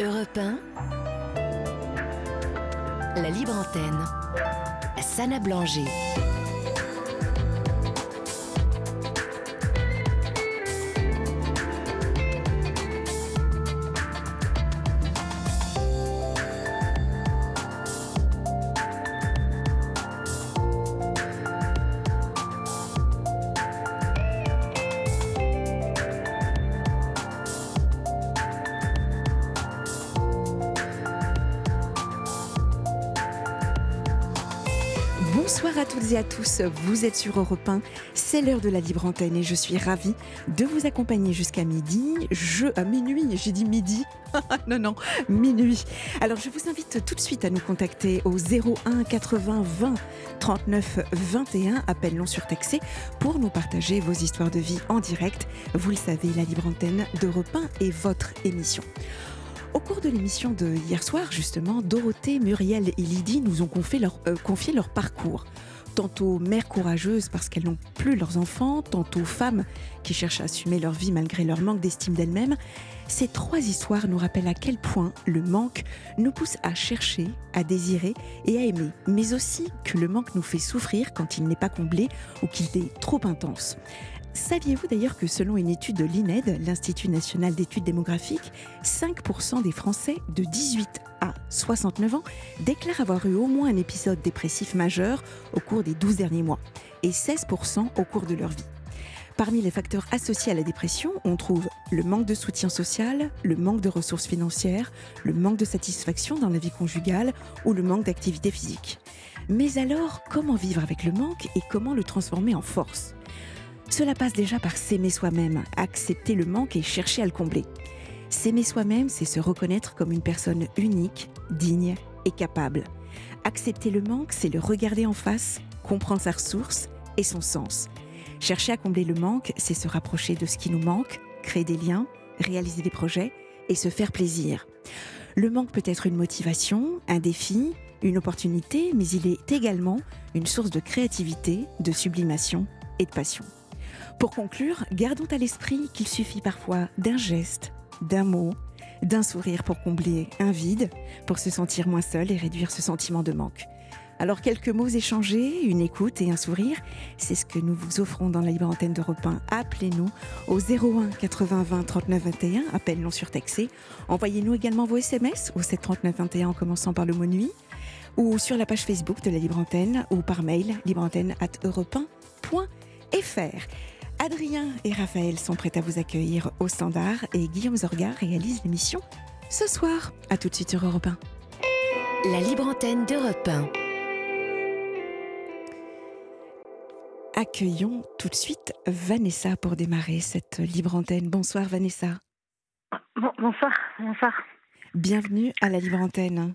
Europe 1, la libre antenne, Sana Blanger. Vous êtes sur Europe 1, c'est l'heure de la libre antenne et je suis ravie de vous accompagner jusqu'à midi, je, à minuit, j'ai dit midi, non non, minuit. Alors je vous invite tout de suite à nous contacter au 01 80 20 39 21, appel non surtaxé, pour nous partager vos histoires de vie en direct. Vous le savez, la libre antenne d'Europe 1 est votre émission. Au cours de l'émission de hier soir, justement, Dorothée, Muriel et Lydie nous ont confié leur, euh, confié leur parcours. Tantôt mères courageuses parce qu'elles n'ont plus leurs enfants, tantôt femmes qui cherchent à assumer leur vie malgré leur manque d'estime d'elles-mêmes. Ces trois histoires nous rappellent à quel point le manque nous pousse à chercher, à désirer et à aimer, mais aussi que le manque nous fait souffrir quand il n'est pas comblé ou qu'il est trop intense. Saviez-vous d'ailleurs que selon une étude de l'INED, l'Institut national d'études démographiques, 5% des Français de 18 à 69 ans déclarent avoir eu au moins un épisode dépressif majeur au cours des 12 derniers mois et 16% au cours de leur vie? Parmi les facteurs associés à la dépression, on trouve le manque de soutien social, le manque de ressources financières, le manque de satisfaction dans la vie conjugale ou le manque d'activité physique. Mais alors, comment vivre avec le manque et comment le transformer en force? Cela passe déjà par s'aimer soi-même, accepter le manque et chercher à le combler. S'aimer soi-même, c'est se reconnaître comme une personne unique, digne et capable. Accepter le manque, c'est le regarder en face, comprendre sa ressource et son sens. Chercher à combler le manque, c'est se rapprocher de ce qui nous manque, créer des liens, réaliser des projets et se faire plaisir. Le manque peut être une motivation, un défi, une opportunité, mais il est également une source de créativité, de sublimation et de passion. Pour conclure, gardons à l'esprit qu'il suffit parfois d'un geste, d'un mot, d'un sourire pour combler un vide, pour se sentir moins seul et réduire ce sentiment de manque. Alors quelques mots échangés, une écoute et un sourire, c'est ce que nous vous offrons dans la libre antenne d'Europe 1. Appelez-nous au 01 80 20 39 21, appel non surtaxé. Envoyez-nous également vos SMS au 7 39 21 en commençant par le mot nuit ou sur la page Facebook de la libre antenne ou par mail libreantenne at europe 1.fr. Adrien et Raphaël sont prêts à vous accueillir au standard et Guillaume Zorga réalise l'émission ce soir. A tout de suite sur Europe 1. La libre antenne d'Europe 1. Accueillons tout de suite Vanessa pour démarrer cette libre antenne. Bonsoir Vanessa. Bon, bonsoir, bonsoir. Bienvenue à la libre antenne.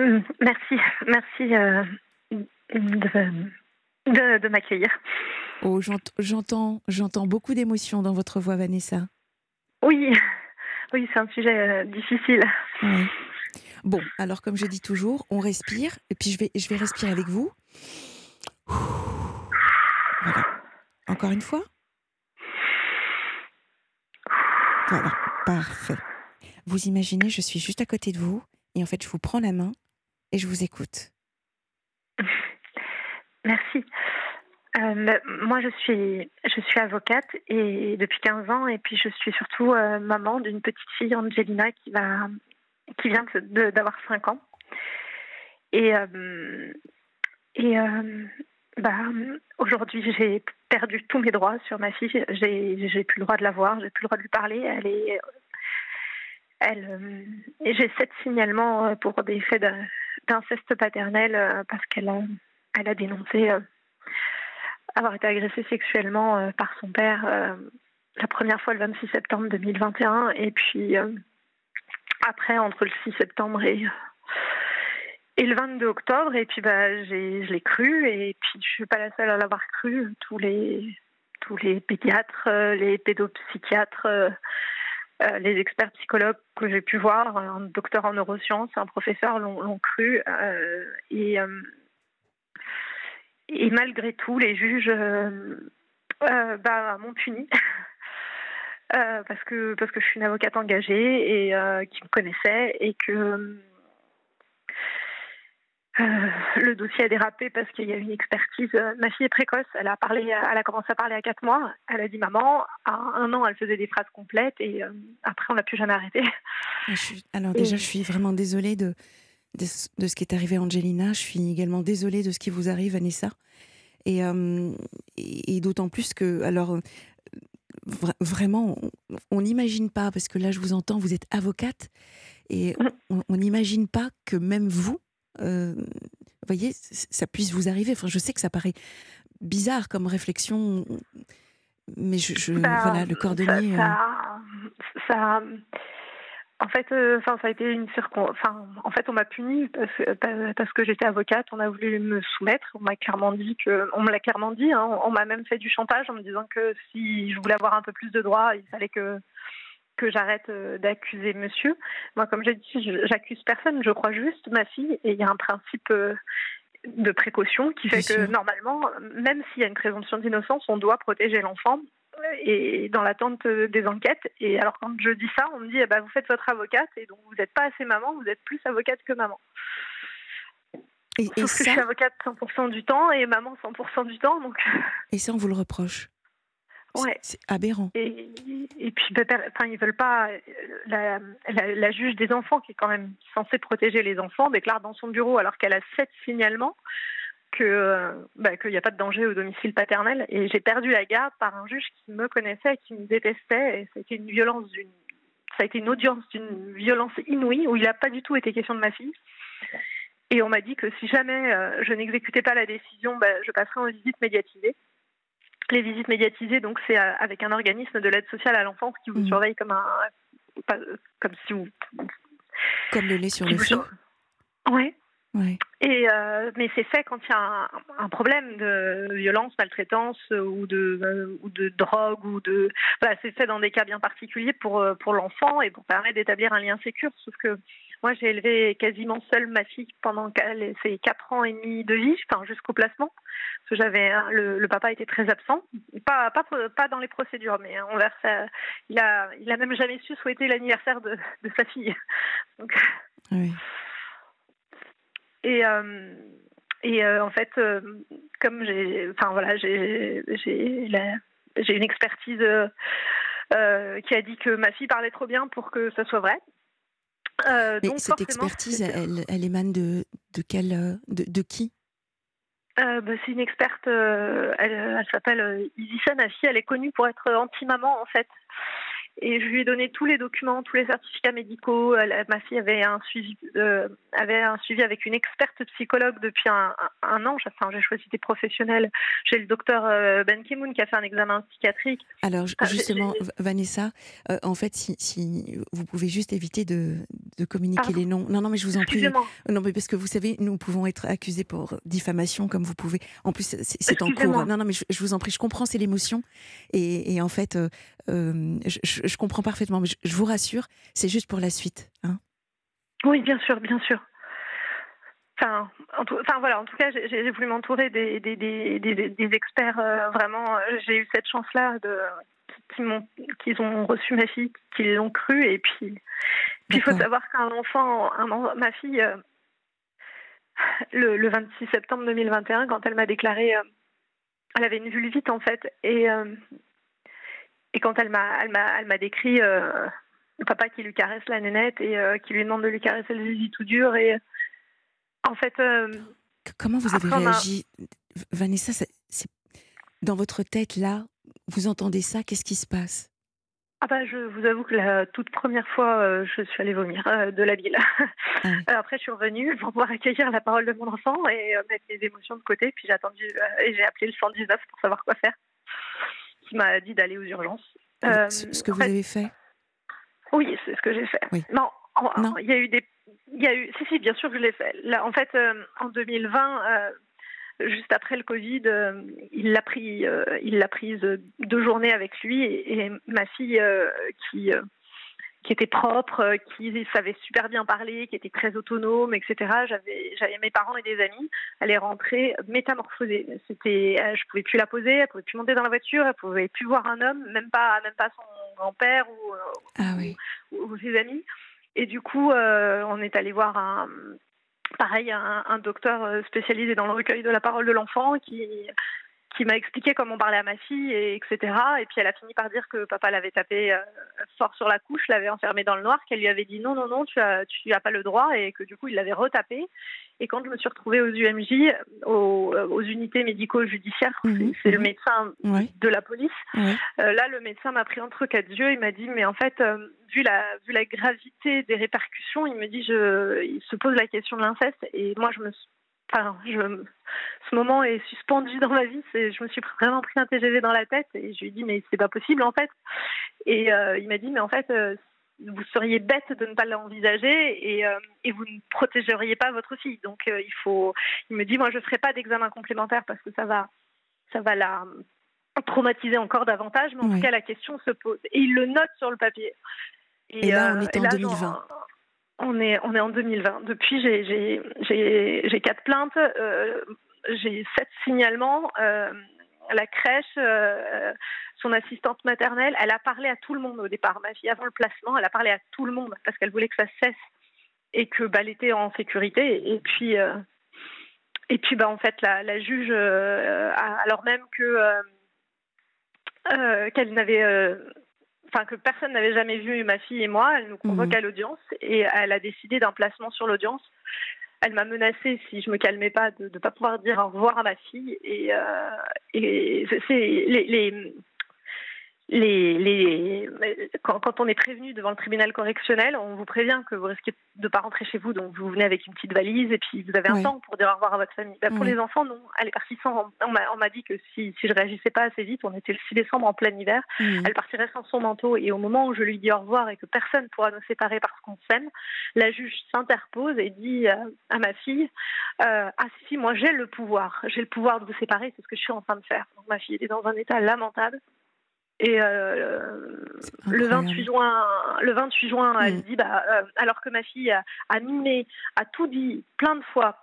Euh, merci, merci euh, de, de, de m'accueillir. Oh, j'entends, j'entends beaucoup d'émotions dans votre voix, Vanessa. Oui, oui, c'est un sujet euh, difficile. Bon, alors comme je dis toujours, on respire, et puis je vais, je vais respirer avec vous. Voilà. Encore une fois. Voilà, parfait. Vous imaginez, je suis juste à côté de vous, et en fait, je vous prends la main et je vous écoute. Merci. Euh, moi, je suis, je suis avocate et depuis 15 ans, et puis je suis surtout euh, maman d'une petite fille, Angelina, qui va, qui vient d'avoir 5 ans. Et, euh, bah, aujourd'hui, j'ai perdu tous mes droits sur ma fille. J'ai, plus le droit de la voir, j'ai plus le droit de lui parler. Elle est, elle, j'ai sept signalements pour des faits d'inceste paternel parce qu'elle a, elle a dénoncé avoir été agressée sexuellement euh, par son père euh, la première fois le 26 septembre 2021 et puis euh, après entre le 6 septembre et et le 22 octobre et puis bah j'ai je l'ai cru et puis je suis pas la seule à l'avoir cru. Tous les tous les pédiatres les pédopsychiatres les experts psychologues que j'ai pu voir un docteur en neurosciences un professeur l'ont cru et et malgré tout, les juges euh, euh, bah, m'ont puni. parce que parce que je suis une avocate engagée et qui me connaissait et que euh, le dossier a dérapé parce qu'il y a eu une expertise. Euh, ma fille est précoce. Elle a parlé, elle a commencé à parler à 4 mois. Elle a dit maman. À un an, elle faisait des phrases complètes et euh, après, on l'a plus jamais arrêté. alors déjà, je suis vraiment désolée de, de, ce qui est arrivé à Angelina. Je suis également désolée de ce qui vous arrive, Vanessa. Et, et, d'autant plus que, alors, vraiment, on n'imagine pas, parce que là, je vous entends, vous êtes avocate, et mm. on n'imagine pas que même vous, euh, voyez, ça puisse vous arriver. Enfin, je sais que ça paraît bizarre comme réflexion, mais je, bah, voilà, le cordonnier. Ça, euh, en fait, euh, ça a été une circon... Enfin, en fait, on m'a puni parce, parce que j'étais avocate. On a voulu me soumettre. On m'a clairement dit que, on me l'a clairement dit. Hein. on m'a même fait du chantage en me disant que si je voulais avoir un peu plus de droits, il fallait que que j'arrête euh, d'accuser monsieur. Moi, comme j'ai dit, j'accuse personne, je crois juste ma fille, et il y a un principe euh, de précaution qui fait que normalement, même s'il y a une présomption d'innocence, on doit protéger l'enfant et dans l'attente des enquêtes. Et alors quand je dis ça, on me dit eh ben, vous faites votre avocate et donc vous n'êtes pas assez maman, vous êtes plus avocate que maman. Et, Sauf que je suis avocate 100% du temps et maman 100% du temps. Donc... Et ça, on vous le reproche Ouais. C'est aberrant. Et, et puis, enfin, ils veulent pas. La, la, juge des enfants, qui est quand même censée protéger les enfants, déclare dans son bureau, alors qu'elle a sept signalements, que bah, qu'il n'y a pas de danger au domicile paternel. Et j'ai perdu la garde par un juge qui me connaissait, qui me détestait. Et ça a été une violence d'une. Ça a été une audience d'une violence inouïe où il n'a pas du tout été question de ma fille. Et on m'a dit que si jamais euh, je n'exécutais pas la décision, bah, je passerais en visite médiatisée. Les visites médiatisées, donc c'est euh, avec un organisme de l'aide sociale à l'enfance qui vous mmh. surveille comme un, comme si vous, comme le lait sur le feu. Oui. Ouais. Et euh, mais c'est fait quand il y a un, problème de violence, maltraitance ou de euh, ou de drogue ou de voilà, c'est fait dans des cas bien particuliers pour pour l'enfant et pour permettre d'établir un lien sécur. Sauf que moi, j'ai élevé quasiment seule ma fille pendant ses quatre ans et demi de vie, enfin jusqu'au placement. Parce que j'avais le, papa était très absent, pas, pas, pas dans les procédures, mais envers sa, il a il a même jamais su souhaiter l'anniversaire de, de, sa fille. Donc, oui. Et euh, et euh, en fait, euh, comme j'ai, enfin voilà, j'ai j'ai j'ai une expertise qui a dit que ma fille parlait trop bien pour que ça soit vrai. Euh, Mais cette expertise, elle, elle, émane de, de, quel, euh, de, de qui? Euh, bah, C'est une experte, elle, elle s'appelle Isissa Nafi, elle est connue pour être anti-maman en fait. Et je lui ai donné tous les documents, tous les certificats médicaux. ma fille avait un suivi, euh, avait un suivi avec une experte psychologue depuis un, un, an. Enfin, j'ai choisi des professionnels. J'ai le docteur euh, Ben Kimoun qui a fait un examen psychiatrique. Alors justement, Vanessa, euh, en fait, si, si, vous pouvez juste éviter de, de communiquer les noms. Non, non, mais je vous en prie. Non, mais parce que vous savez, nous pouvons être accusés pour diffamation, comme vous pouvez. En plus, c'est en cours. Non, non, mais je, je, vous en prie, je comprends, c'est l'émotion. Et, et, en fait, je je, comprends parfaitement, mais je, vous rassure, c'est juste pour la suite. Hein oui, bien sûr, bien sûr. Enfin, en tout, enfin voilà, en tout cas, j'ai voulu m'entourer des, des, des, des, experts. Euh, vraiment, j'ai eu cette chance-là de qu'ils ont reçu ma fille, qu'ils l'ont cru, et puis il faut savoir qu'un enfant, un, ma fille, euh, le, le, 26 septembre 2021, quand elle m'a déclaré, euh, elle avait une vulvite en fait, et et quand elle m'a, elle m'a, elle m'a décrit euh, le papa qui lui caresse la nénette et euh, qui lui demande de lui caresser le zizi tout dur. Et en fait. Euh, comment vous avez réagi, Vanessa c'est, Dans votre tête, là, vous entendez ça, qu'est-ce qui se passe? Ah bah, je vous avoue que la toute première fois, je suis allée vomir de la ville. Ah après, je suis revenue pour pouvoir accueillir la parole de mon enfant et mettre les émotions de côté. Puis j'ai attendu et j'ai appelé le 119 pour savoir quoi faire qui m'a dit d'aller aux urgences. Euh, ce que vous avez fait Oui, c'est ce que j'ai fait. Non, il y a eu des. Il y a eu, si, si, bien sûr que je l'ai fait. Là, en fait, euh, en 2020, euh, juste après le Covid, il l'a pris, il l'a prise deux journées avec lui et, et ma fille qui qui était propre, qui savait super bien parler, qui était très autonome, etc. J'avais, j'avais mes parents et des amis. Elle est rentrée métamorphosée. C'était, je pouvais plus la poser, elle pouvait plus monter dans la voiture, elle pouvait plus voir un homme, même pas, même pas son grand-père ou, ah ou, ses amis. Et du coup, on est allé voir un, pareil, un, un, docteur spécialisé dans le recueil de la parole de l'enfant qui, qui m'a expliqué comment parler à ma fille, et etc. Et puis elle a fini par dire que papa l'avait tapé euh, fort sur la couche, l'avait enfermé dans le noir, qu'elle lui avait dit non, non, non, tu as, tu as pas le droit, et que du coup il l'avait retapé. Et quand je me suis retrouvée aux UMJ, aux, aux unités médico-judiciaires, mhm, c'est le mhm. médecin de la police, euh, là le médecin m'a pris entre quatre yeux, il m'a dit mais en fait, euh, vu, la, vu la gravité des répercussions, il me dit je, il se pose la question de l'inceste, et moi je me suis Enfin, je, ce moment est suspendu dans ma vie. Je me suis vraiment pris un TGV dans la tête et je lui ai dit mais c'est pas possible en fait. Et euh, il m'a dit mais en fait euh, vous seriez bête de ne pas l'envisager et, euh, et, vous ne protégeriez pas votre fille. Donc il faut. Il me dit moi je ferai pas d'examen complémentaire parce que ça va ça va la traumatiser encore davantage. Mais en tout cas la question se pose et il le note sur le papier. Et, là on est en 2020. On est, on est en 2020. Depuis, j'ai quatre plaintes, euh, j'ai sept signalements. Euh, la crèche, euh, son assistante maternelle, elle a parlé à tout le monde au départ. Ma fille, avant le placement, elle a parlé à tout le monde parce qu'elle voulait que ça cesse et que bah, elle était en sécurité. Et puis, et puis bah, en fait, la, la juge, alors même que qu'elle n'avait enfin que personne n'avait jamais vu ma fille et moi. Elle nous convoque mhm. à l'audience et elle a décidé d'un placement sur l'audience. Elle m'a menacé si je me calmais pas de ne pas pouvoir dire au revoir à ma fille et, euh, et c'est les, les les, les, quand, quand, on est prévenu devant le tribunal correctionnel, on vous prévient que vous risquez de ne pas rentrer chez vous, donc vous venez avec une petite valise et puis vous avez un temps pour dire au revoir à votre famille. Bah, pour les enfants, non. Elle est partie sans. On m'a dit que si, si je réagissais pas assez vite, on était le 6 décembre en plein hiver, elle partirait sans son manteau et au moment où je lui dis au revoir et que personne pourra nous séparer parce qu'on s'aime, la juge s'interpose et dit euh, à ma fille euh, Ah si, moi j'ai le pouvoir, j'ai le pouvoir de vous séparer, c'est ce que je suis en train de faire. Donc ma fille était dans un état lamentable. Et euh, le 28 juin, le 28 juin, elle mm. dit, bah, euh, alors que ma fille a, a, mimé, a tout dit plein de fois.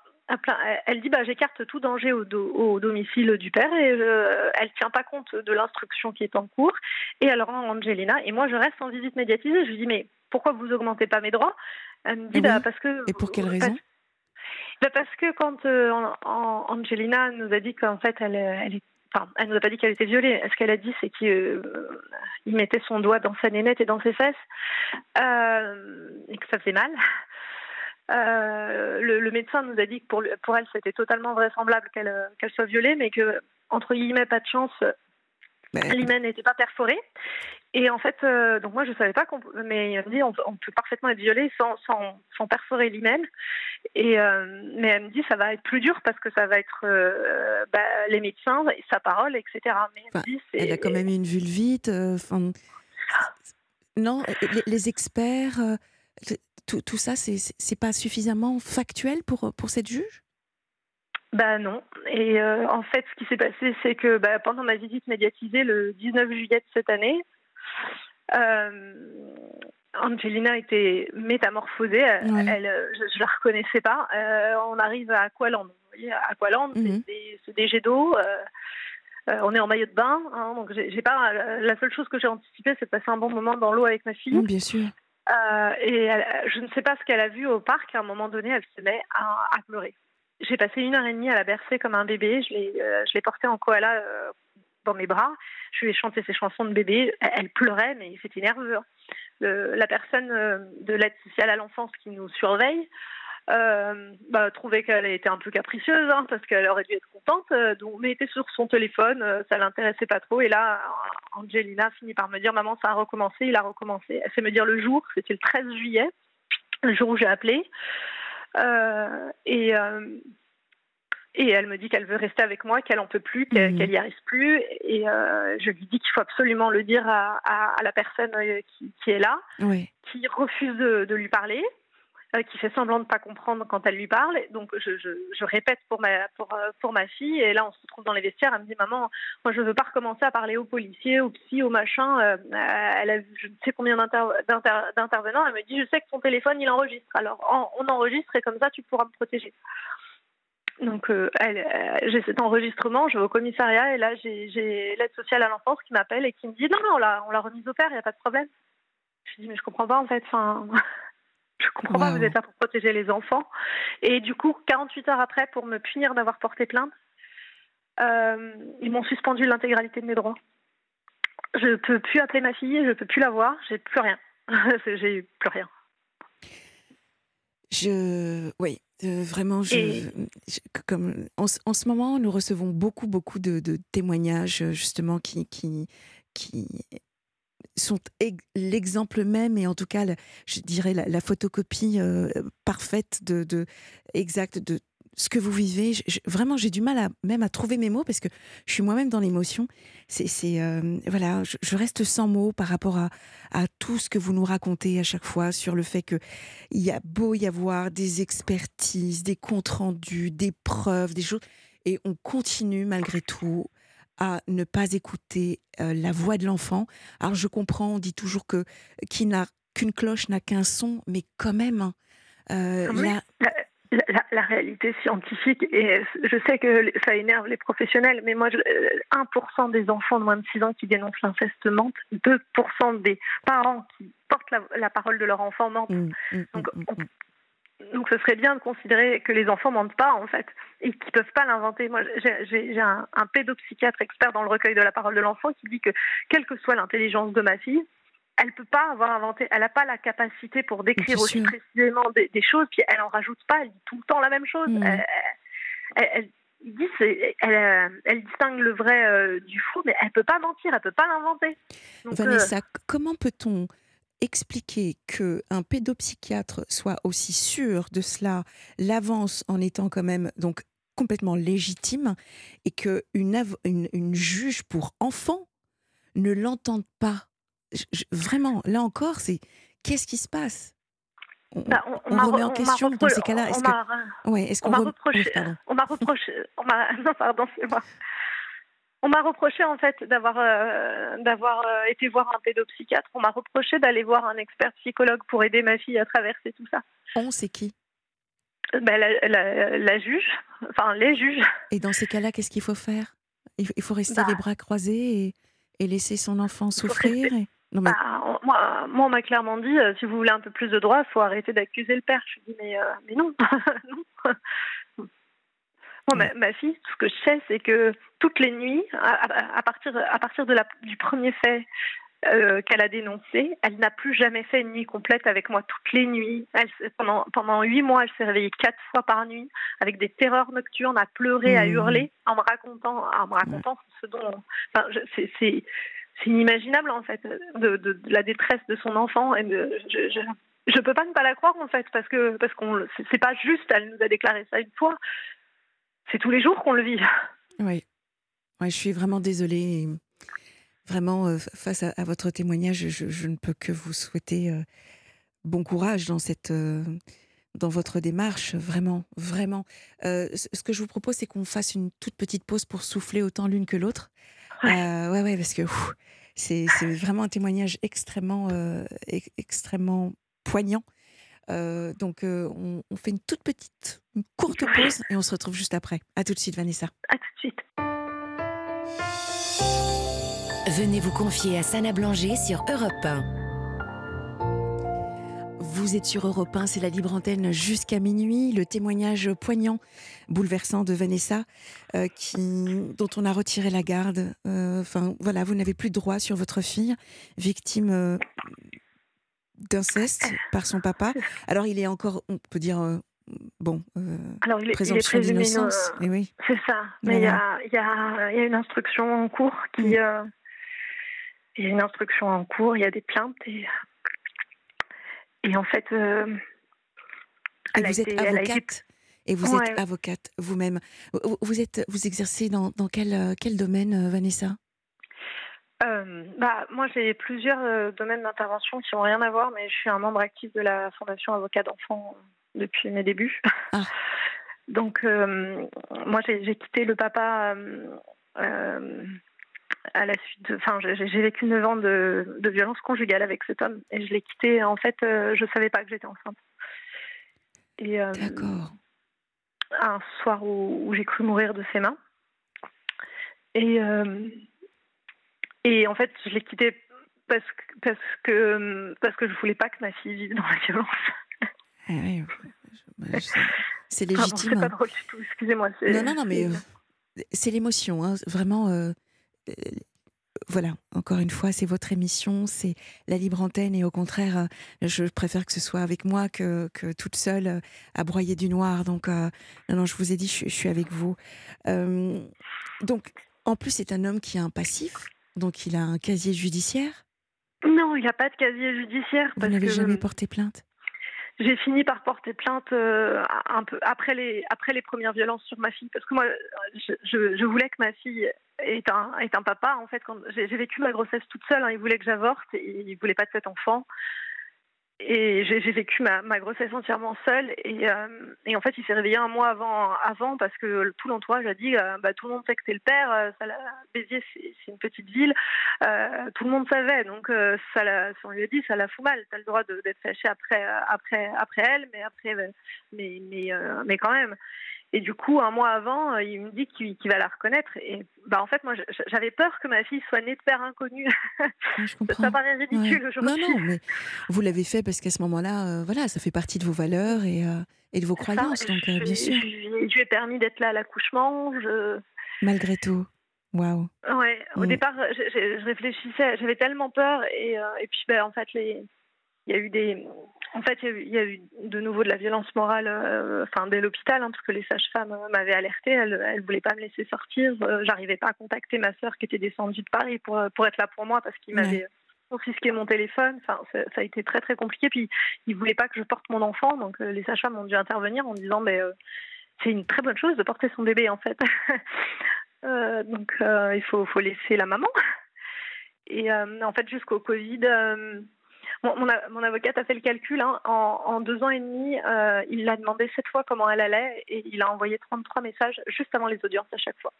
elle dit bah j'écarte tout danger au, au, domicile du père et euh, elle tient pas compte de l'instruction qui est en cours et elle rend Angelina et moi je reste en visite médiatisée je lui dis mais pourquoi vous augmentez pas mes droits? Elle me dit bah, parce que et pour quelle raison? bah, parce que quand Angelina nous a dit qu'en fait elle, elle, Enfin, elle nous a pas dit qu'elle était violée. Ce qu'elle a dit, c'est qu'il euh, mettait son doigt dans sa nénette et dans ses fesses euh, et que ça faisait mal. Euh, le, médecin nous a dit que pour, pour elle, c'était totalement vraisemblable qu'elle soit violée, mais que entre guillemets, pas de chance, l'hymen n'était pas perforé. Et en fait, euh, donc moi je savais pas, mais il me dit on, peut parfaitement être violé sans, sans, sans perforer l'hymen. Et euh, mais elle me dit ça va être plus dur parce que ça va être euh, bah, les médecins, sa parole, etc. Mais elle, dit, elle, a quand même une vulvite. non, les, experts, tout, tout, ça, c'est pas suffisamment factuel pour pour cette juge? Bah non. Et en fait, ce qui s'est passé, c'est que bah, pendant ma visite médiatisée le 19 juillet de cette année, Angelina était métamorphosée. Elle, je, ne la reconnaissais pas. Euh, on arrive à Aqualand. Vous voyez, Aqualand, mhm. c'est des, jets d'eau. Euh, on est en maillot de bain, hein, donc j'ai pas. La seule chose que j'ai anticipée, c'est de passer un bon moment dans l'eau avec ma fille. bien sûr. et je ne sais pas ce qu'elle a vu au parc. À un moment donné, elle se met à, à pleurer. J'ai passé une heure et demie à la bercer comme un bébé. Je l'ai portée en koala dans mes bras. Je lui ai chanté ses chansons de bébé. Elle pleurait, mais c'était nerveux. Hein. la personne euh, de l'aide sociale à l'enfance qui nous surveille euh, bah, trouvait qu'elle était un peu capricieuse hein, parce qu'elle aurait dû être contente, euh, donc, mais était sur son téléphone, ça l'intéressait pas trop. Et là, Angelina finit par me dire Maman, ça a recommencé, il a recommencé. Elle sait me dire le jour, c'était le 13 juillet, le jour où j'ai appelé. et et elle me dit qu'elle veut rester avec moi, qu'elle en peut plus, qu'elle n'y mhm. arrive plus. Et euh, je lui dis qu'il faut absolument le dire à, à, la personne euh, qui, qui est là, qui refuse de, de lui parler, euh, qui fait semblant de ne pas comprendre quand elle lui parle. Donc je, je, je répète pour ma, pour, pour, ma fille. Et là, on se retrouve dans les vestiaires. Elle me dit Maman, moi, je ne veux pas recommencer à parler aux policiers, aux psy, aux machins. elle a vu je ne sais combien d'intervenants. Elle me dit Je sais que ton téléphone, il enregistre. Alors on enregistre et comme ça, tu pourras me protéger. Donc, j'ai cet enregistrement, je vais au commissariat et là, j'ai l'aide sociale à l'enfance qui m'appelle et qui me dit non, non, on l'a, on l'a remise au père, il n'y a pas de problème. Je dis mais je comprends pas en fait. Enfin, je comprends pas. Vous êtes là pour protéger les enfants. Et du coup, 48 heures après, pour me punir d'avoir porté plainte, euh, ils m'ont suspendu l'intégralité de mes droits. Je peux plus appeler ma fille, je peux plus la voir, j'ai plus rien. j'ai plus rien. Je, oui, euh, vraiment, je, comme en, ce moment, nous recevons beaucoup, beaucoup de, témoignages justement qui, qui, qui sont l'exemple même et en tout cas, je dirais la, photocopie euh, parfaite de, de exacte de ce que vous vivez. vraiment, j'ai du mal à même à trouver mes mots parce que je suis moi-même dans l'émotion. C'est euh, voilà, je, reste sans mots par rapport à, à tout ce que vous nous racontez à chaque fois sur le fait que il y a beau y avoir des expertises, des comptes rendus, des preuves, des choses, et on continue malgré tout à ne pas écouter euh, la voix de l'enfant. Alors je comprends, on dit toujours que qu'une cloche n'a qu'un son, mais quand même. Hein, euh, la, réalité scientifique, et je sais que ça énerve les professionnels, mais moi, 1% euh, des enfants de moins de 6 ans qui dénoncent l'inceste mentent, 2% des parents qui portent la, parole de leur enfant mentent. Mmh, mmh, mmh, donc, donc, ce serait bien de considérer que les enfants mentent pas, en fait, et qu'ils peuvent pas l'inventer. Moi, j'ai un, un pédopsychiatre expert dans le recueil de la parole de l'enfant qui dit que, quelle que soit l'intelligence de ma fille, elle peut pas avoir inventé, elle n'a pas la capacité pour décrire aussi précisément des, choses, puis elle en rajoute pas, elle dit tout le temps la même chose. Mm. Elle, dit, elle, elle, distingue le vrai euh, du faux, mais elle peut pas mentir, elle peut pas l'inventer. Vanessa, euh, comment peut-on expliquer que un pédopsychiatre soit aussi sûr de cela, l'avance en étant quand même donc complètement légitime, et que une, une juge pour enfants ne l'entende pas? Vraiment, là encore, c'est qu'est-ce qui se passe? On, bah, remet en question dans ces cas-là. Est-ce ouais, qu'on m'a reproché, on m'a reproché, on m'a, non pardon, c'est moi. On m'a reproché en fait d'avoir euh, d'avoir euh, été voir un pédopsychiatre. On m'a reproché d'aller voir un expert psychologue pour aider ma fille à traverser tout ça. On, c'est qui? Ben, la, la, la, juge, enfin les juges. Et dans ces cas-là, qu'est-ce qu'il faut faire? Il faut rester bah les bras croisés et, et laisser son enfant souffrir bah, moi, moi, on m'a clairement dit, euh, si vous voulez un peu plus de droits, il faut arrêter d'accuser le père. Je lui dis, mais, euh, mais non. ma, fille, tout ce que je sais, c'est que toutes les nuits, à, partir, à partir de la, du premier fait euh, qu'elle a dénoncé, elle n'a plus jamais fait une nuit complète avec moi. Toutes les nuits, elle, pendant pendant huit mois, elle s'est réveillée quatre fois par nuit avec des terreurs nocturnes, à pleurer, à mmh. hurler, en me racontant, en me racontant ce dont. Enfin, c'est c'est inimaginable en fait de, la détresse de son enfant et je, je, peux pas ne pas la croire en fait parce que parce qu'on c'est pas juste elle nous a déclaré ça une fois c'est tous les jours qu'on le vit oui je suis vraiment désolée vraiment euh, face à, votre témoignage je, ne peux que vous souhaiter euh, bon courage dans cette euh, dans votre démarche, vraiment, vraiment. ce que je vous propose, c'est qu'on fasse une toute petite pause pour souffler autant l'une que l'autre. Ouais. ouais, ouais, parce que c'est vraiment un témoignage extrêmement, euh, extrêmement poignant. Euh, donc, euh, on, on, fait une toute petite, une courte pause et on se retrouve juste après. À tout de suite, Vanessa. À tout de suite. Venez vous confier à Sana Blanger sur Europe 1. Vous êtes sur Europe 1, c'est la libre antenne jusqu'à minuit. Le témoignage poignant, bouleversant de Vanessa, euh, qui, dont on a retiré la garde. Euh, enfin, voilà, vous n'avez plus de droit sur votre fille, victime euh, d'inceste par son papa. Alors, il est encore, on peut dire, bon, Alors, il est, présomption d'innocence. Eh oui. C'est ça. Mais il y, a, une instruction en cours qui. Mm. il y a une instruction en cours, il y a des plaintes et et en fait, euh, vous êtes avocate. Et vous êtes avocate vous-même. Vous êtes, vous exercez dans, dans quel, euh, quel domaine, euh, Vanessa? Bah, moi, j'ai plusieurs domaines d'intervention qui n'ont rien à voir, mais je suis un membre actif de la Fondation Avocat d'enfants depuis mes débuts. Ah. Donc, moi, j'ai quitté le papa à la suite enfin j'ai vécu 9 ans de, de, violence conjugale avec cet homme et je l'ai quitté en fait euh, je savais pas que j'étais enceinte et euh, d'accord un soir où, j'ai cru mourir de ses mains. Et, et en fait, je l'ai quitté parce que, parce que parce que je voulais pas que ma fille vive dans la violence. Ah oui, c'est légitime. c'est pas drôle du tout, excusez-moi. Non, non, non, mais c'est l'émotion, hein, vraiment. Euh, euh, voilà, encore une fois, c'est votre émission, c'est la libre antenne et au contraire, euh, je préfère que ce soit avec moi que, que toute seule à broyer du noir. Donc, non, non, je vous ai dit, je, suis avec vous. donc, en plus, c'est un homme qui a un passif, donc il a un casier judiciaire? Non, il n'y a pas de casier judiciaire. Vous n'avez jamais porté plainte? J'ai fini par porter plainte euh, un peu après les après les premières violences sur ma fille. Parce que moi je, je, voulais que ma fille ait un ait un papa. En fait quand j'ai vécu ma grossesse toute seule hein, il voulait que j'avorte et il voulait pas de cet enfant et j'ai vécu ma, grossesse entièrement seule. Et, euh, et en fait, il s'est réveillé un mois avant, avant parce que tout l'entourage a dit euh, bah, tout le monde sait que c'est le père. Euh, Béziers, c'est une petite ville. tout le monde savait. Donc, ça on lui a dit ça la fout mal. Tu as le droit d'être fâché après, après, après elle, mais, après, mais, mais, mais quand même. Et du coup, un mois avant, euh, il me dit qu'il va la reconnaître. Et bah, en fait, moi, j'avais peur que ma fille soit née de père inconnu. je comprends. Ça, paraît ridicule aujourd'hui. Non, non, mais vous l'avez fait parce qu'à ce moment-là, euh, voilà, ça fait partie de vos valeurs et, euh, et de vos croyances. donc, bien sûr. Je, lui ai permis d'être là à l'accouchement. Je... Malgré tout. Waouh. Ouais, au mm. départ, je, réfléchissais, j'avais tellement peur. Et, et puis, ben, en fait, les il y a eu des en fait, il y, a eu, de nouveau de la violence morale, euh, enfin dès l'hôpital, hein, parce que les sages-femmes euh, m'avaient alerté, elles, ne voulaient pas me laisser sortir. Euh, j'arrivais pas à contacter ma sœur qui était descendue de Paris pour pour être là pour moi parce qu'il m'avait confisqué mon téléphone. Enfin, ça, a été très très compliqué. Puis ils voulaient pas que je porte mon enfant, donc les sages-femmes ont dû intervenir en disant, mais c'est une très bonne chose de porter son bébé en fait. donc il faut faut laisser la maman. Et en fait, jusqu'au Covid mon, mon, avocate a fait le calcul. Hein. En, deux ans et demi, euh, il l'a demandé sept fois comment elle allait et il a envoyé 33 messages juste avant les audiences à chaque fois.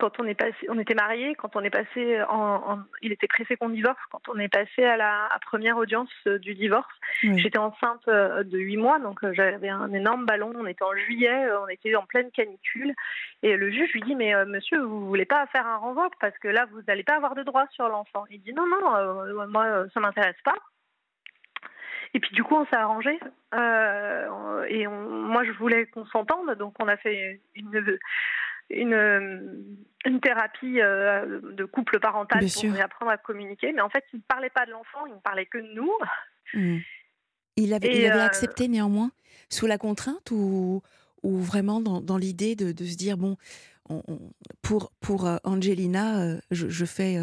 Quand on est passé, on était mariés, quand on est passé en, il était pressé qu'on divorce. Quand on est passé à la première audience euh, du divorce, j'étais enceinte euh, de huit mois, donc j'avais un énorme ballon. On était en juillet, on était en pleine canicule, et le juge lui dit mais monsieur, vous voulez pas faire un renvoi? Parce que là vous n'allez pas avoir de droit sur l'enfant. Il dit non non, moi ça m'intéresse pas. Et puis du coup, on s'est arrangé. Euh, et moi, je voulais qu'on s'entende, donc on a fait une, une, une thérapie euh, de couple parental pour apprendre à communiquer. Mais en fait, il ne parlait pas de l'enfant, il ne parlait que de nous. Hmm. Il avait, il avait euh, accepté néanmoins, sous la contrainte ou, ou vraiment dans, dans l'idée de, de, se dire bon, pour, pour Angelina, je, je, fais,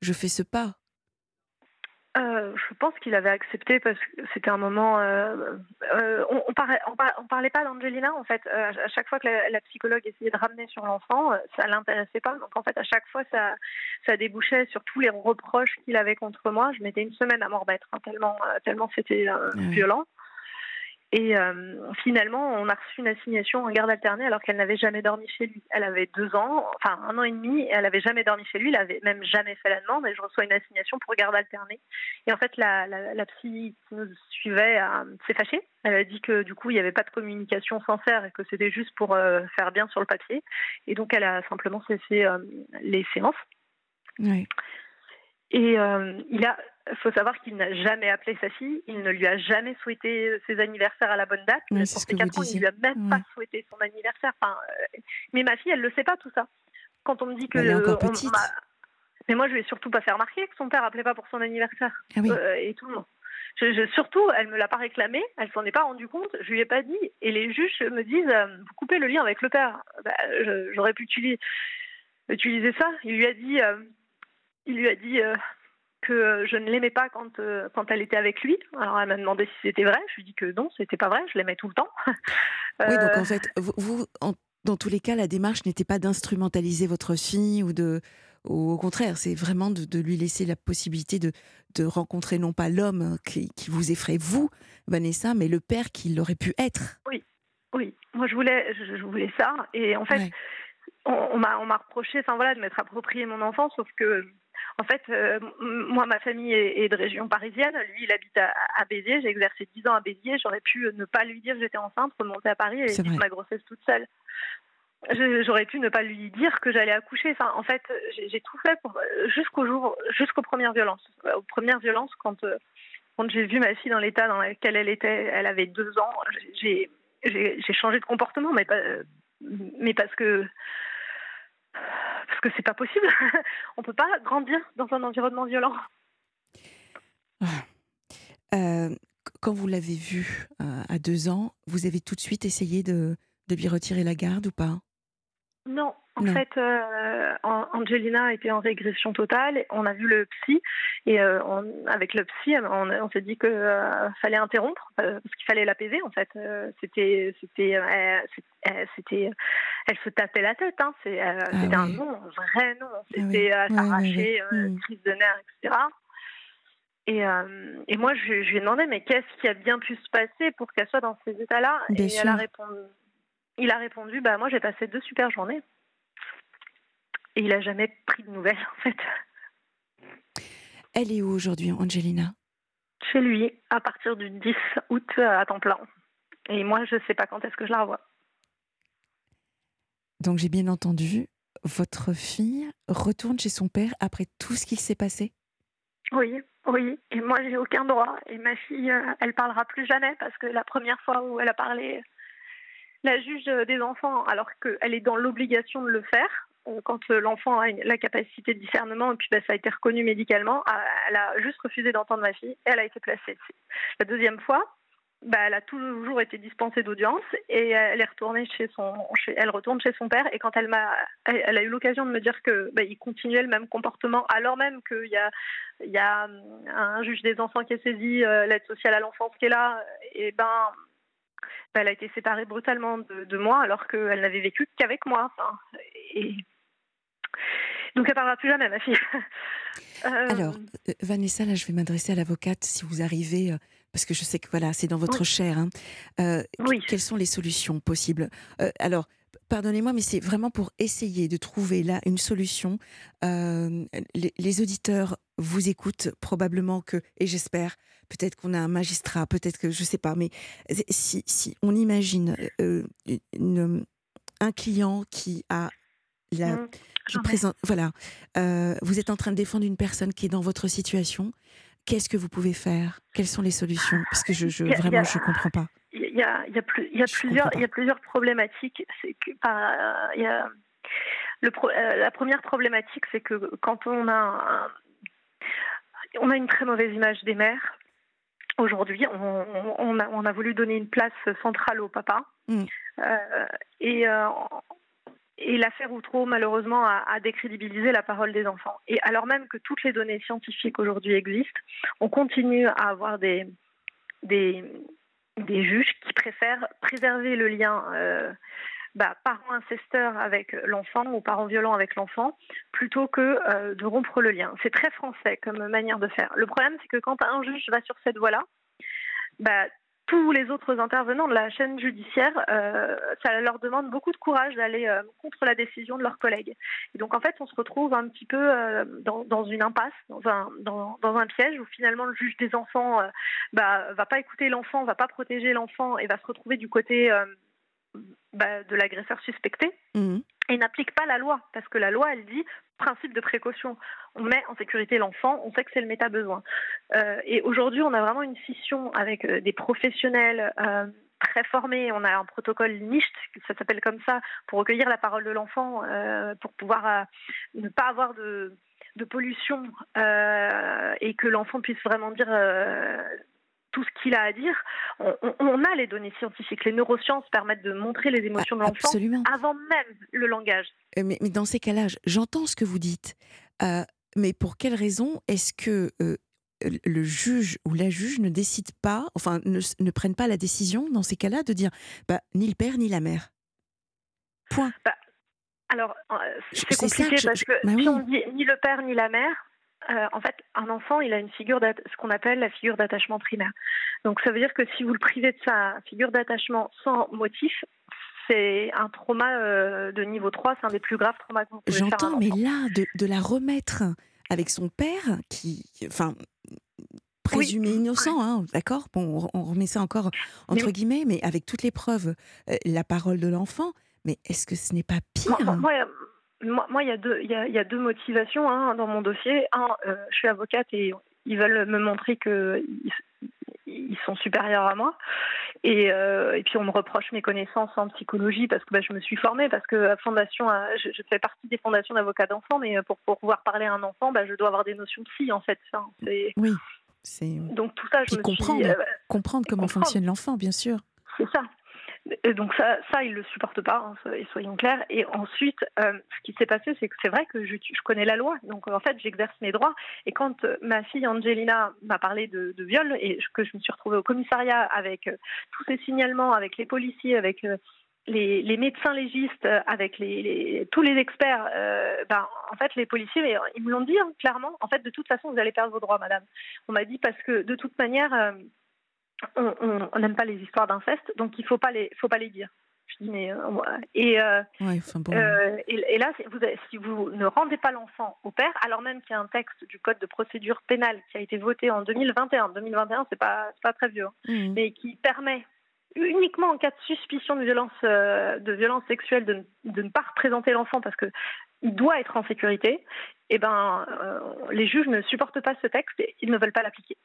je fais ce pas euh, je pense qu'il avait accepté parce que c'était un moment. Euh, euh, on, on, parlait, on, parlait pas d'Angelina en fait. à chaque fois que la, psychologue essayait de ramener sur l'enfant, ça l'intéressait pas. Donc en fait, à chaque fois, ça, ça débouchait sur tous les reproches qu'il avait contre moi. Je mettais une semaine à m'en remettre, hein, tellement, tellement c'était violent. Et euh, finalement, on a reçu une assignation en garde alternée alors qu'elle n'avait jamais dormi chez lui. Elle avait deux ans, enfin un an et demi, et elle n'avait jamais dormi chez lui. Elle avait même jamais fait la demande. Et je reçois une assignation pour garde alternée. Et en fait, la psy qui nous suivait euh, s'est fâchée. Elle a dit que du coup, il n'y avait pas de communication sincère et que c'était juste pour euh, faire bien sur le papier. Et donc, elle a simplement cessé les séances. Oui. Et il a faut savoir qu'il n'a jamais appelé sa fille, il ne lui a jamais souhaité ses anniversaires à la bonne date. Oui, pour ses quatre ans, il ne lui a même pas souhaité son anniversaire. Enfin, euh, mais ma fille, elle ne le sait pas tout ça. Quand on me dit que. Elle est encore petite. mais moi, je ne vais surtout pas faire remarquer que son père appelait pas pour son anniversaire. Ah oui. euh, et tout le monde. Je, surtout, elle me l'a pas réclamé, elle s'en est pas rendue compte, je lui ai pas dit. Et les juges me disent, euh, vous coupez le lien avec le père. Bah, J'aurais pu utiliser, utiliser, ça. Il lui a dit, euh, il lui a dit, que je ne l'aimais pas quand, euh, quand elle était avec lui. Alors elle m'a demandé si c'était vrai. Je lui ai dit que non, c'était pas vrai. Je l'aimais tout le temps. oui, donc en euh, fait, vous, dans tous les cas, la démarche n'était pas d'instrumentaliser votre fille ou de. au contraire, c'est vraiment de, lui laisser la possibilité de, de rencontrer non pas l'homme qui, qui, vous effraie, vous, Vanessa, mais le père qu'il aurait pu être. Oui, oui. Moi, je voulais, je, voulais ça. Et en fait, on, on m'a reproché enfin, voilà, de m'être approprié mon enfant, sauf que En fait, moi, ma famille est, de région parisienne. Lui, il habite à, Béziers. J'ai exercé 10 ans à Béziers. J'aurais pu ne pas lui dire que j'étais enceinte, remonter à Paris et vivre ma grossesse toute seule. J'aurais pu ne pas lui dire que j'allais accoucher. Enfin, en fait, j'ai tout fait jusqu'au jour, jusqu'aux premières violences. Aux premières violences, quand quand j'ai vu ma fille dans l'état dans lequel elle était, elle avait deux ans, j'ai changé de comportement, mais pas, mais parce que parce que c'est pas possible. On peut pas grandir dans un environnement violent. Ah. Euh, quand vous l'avez vu euh, à deux ans, vous avez tout de suite essayé de, de lui retirer la garde ou pas? Non, en fait, euh, Angelina était en régression totale. On a vu le psy et euh, avec le psy, on, s'est dit qu'il euh, fallait interrompre parce qu'il fallait l'apaiser. En fait, c'était, c'était, c'était, elle se tapait la tête. Hein. Ah c'était un non, un vrai non. Ah c'était à s'arracher, mmh. crise de nerfs, etc. Et, et, moi, je, lui ai demandé, mais qu'est-ce qui a bien pu se passer pour qu'elle soit dans ces états-là? Et elle a répondu, il a répondu, bah moi j'ai passé deux super journées. Et il n'a jamais pris de nouvelles, en fait. Elle est où aujourd'hui, Angelina? Chez lui, à partir du 10 août à temps plein. Et moi, je ne sais pas quand est-ce que je la revois. Donc, j'ai bien entendu, votre fille retourne chez son père après tout ce qu'il s'est passé? Oui, oui. Et moi, j'ai aucun droit. Et ma fille, euh, elle parlera plus jamais parce que la première fois où elle a parlé, la juge des enfants, alors qu'elle est dans l'obligation de le faire, euh, quand euh, l'enfant a la capacité de discernement, et puis bah, ça a été reconnu médicalement, elle a juste refusé d'entendre ma fille et elle a été placée. La deuxième fois, bah, elle a toujours été dispensée d'audience et elle est retournée chez son, elle retourne chez son père et quand elle m'a, elle, a eu l'occasion de me dire que bah, continuait le même comportement alors même qu'il y a, a un juge des enfants qui est saisi, euh, l'aide sociale à l'enfance qui est là, et ben elle a été séparée brutalement de, moi alors qu'elle n'avait vécu qu'avec moi. et donc elle parlera plus jamais, ma fille. Euh, Alors, euh, Vanessa, là, je vais m'adresser à l'avocate si vous arrivez, euh, parce que je sais que voilà, c'est dans votre chair. Hein. oui. Quelles sont les solutions possibles? Alors, pardonnez-moi, mais c'est vraiment pour essayer de trouver là une solution. Les, auditeurs vous écoutent probablement que, et j'espère, peut-être qu'on a un magistrat, peut-être que je ne sais pas, mais si, si on imagine une, un client qui a la, mmh présente, voilà, euh, vous êtes en train de défendre une personne qui est dans votre situation. Qu'est-ce que vous pouvez faire? Quelles sont les solutions? Parce que je, je vraiment, je comprends pas. Y a, y a, y a plusieurs, il y a plusieurs problématiques. C'est que, il y a le euh, la première problématique, c'est que quand on a, on a une très mauvaise image des mères. Aujourd'hui, on, on, a, on, a, voulu donner une place centrale au papa. Mmh. Euh, et et l'affaire Outreau, malheureusement, a, décrédibilisé la parole des enfants. Et alors même que toutes les données scientifiques aujourd'hui existent, on continue à avoir des, des, des juges qui préfèrent préserver le lien euh, bah, parent incesteur avec l'enfant ou parent violent avec l'enfant plutôt que euh, de rompre le lien. C'est très français comme manière de faire. Le problème, c'est que quand un juge va sur cette voie-là, bah, tous les autres intervenants de la chaîne judiciaire, euh, ça leur demande beaucoup de courage d'aller euh, contre la décision de leurs collègues. Et donc en fait, on se retrouve un petit peu euh, dans, une impasse, dans un, dans, un piège où finalement le juge des enfants bah, va pas écouter l'enfant, va pas protéger l'enfant et va se retrouver du côté bah, de l'agresseur suspecté. Mmh. Et n'applique pas la loi, parce que la loi, elle dit principe de précaution. On met en sécurité l'enfant, on sait que c'est le méta-besoin. Euh, et aujourd'hui, on a vraiment une scission avec euh, des professionnels euh, très formés. On a un protocole NICHT, ça s'appelle comme ça, pour recueillir la parole de l'enfant, pour pouvoir ne pas avoir de pollution et que l'enfant puisse vraiment dire tout ce qu'il a à dire. On, a les données scientifiques. Les neurosciences permettent de montrer les émotions de l'enfant avant même le langage. Euh, mais, dans ces cas-là, j'entends ce que vous dites. Euh, mais pour quelle raison est-ce que euh, le juge ou la juge ne décide pas, enfin, ne, ne prennent pas la décision dans ces cas-là de dire bah, ni le père ni la mère? Point. Bah, alors, c'est compliqué parce que bah si on dit ni le père ni la mère, euh, en fait, un enfant, il a une figure, ce qu'on appelle la figure d'attachement primaire. Donc, ça veut dire que si vous le privez de sa figure d'attachement sans motif, c'est un trauma euh, de niveau 3, c'est un des plus graves traumas que vous pouvez J'entends, mais là, de, la remettre avec son père, qui, enfin, présumé innocent, hein, d'accord? Bon, on remet ça encore entre guillemets, mais avec toutes les preuves, euh, la parole de l'enfant. Mais est-ce que ce n'est pas pire? moi, il y, a deux, il, y a, deux motivations hein, dans mon dossier. Un, euh, je suis avocate et ils veulent me montrer qu'ils ils sont supérieurs à moi. Et, euh, et, puis on me reproche mes connaissances en psychologie parce que bah, je me suis formée, parce que la fondation, je, fais partie des fondations d'avocats d'enfants, mais pour, pour, pouvoir parler à un enfant, bah, je dois avoir des notions de psy en fait. oui. Donc tout ça, je me comprendre, suis, euh, comprendre comment fonctionne l'enfant, bien sûr. C'est ça. Donc ça, ça, ils le supportent pas, hein, soyons clairs. Et ensuite, euh, ce qui s'est passé, c'est que c'est vrai que je, connais la loi, donc en fait, j'exerce mes droits. Et quand euh, ma fille Angelina m'a parlé de, viol et que je me suis retrouvée au commissariat avec tous ces signalements, avec les policiers, avec les, médecins légistes, euh, avec tous les experts, euh, ben, en fait, les policiers, ils me l'ont dit hein, clairement. En fait, de toute façon, vous allez perdre vos droits, madame. On m'a dit parce que de toute manière, euh, on n'aime pas les histoires d'inceste, donc il faut pas les, faut pas les dire. Je dis mais et, et, là, vous si vous ne rendez pas l'enfant au père, alors même qu'il y a un texte du code de procédure pénale qui a été voté en 2021, 2021, c'est pas, pas très vieux, hein, mmh. mais qui permet uniquement en cas de suspicion de violence, euh, de violence sexuelle, de, ne pas représenter l'enfant parce qu'il doit être en sécurité, eh ben, euh, les juges ne supportent pas ce texte et ils ne veulent pas l'appliquer.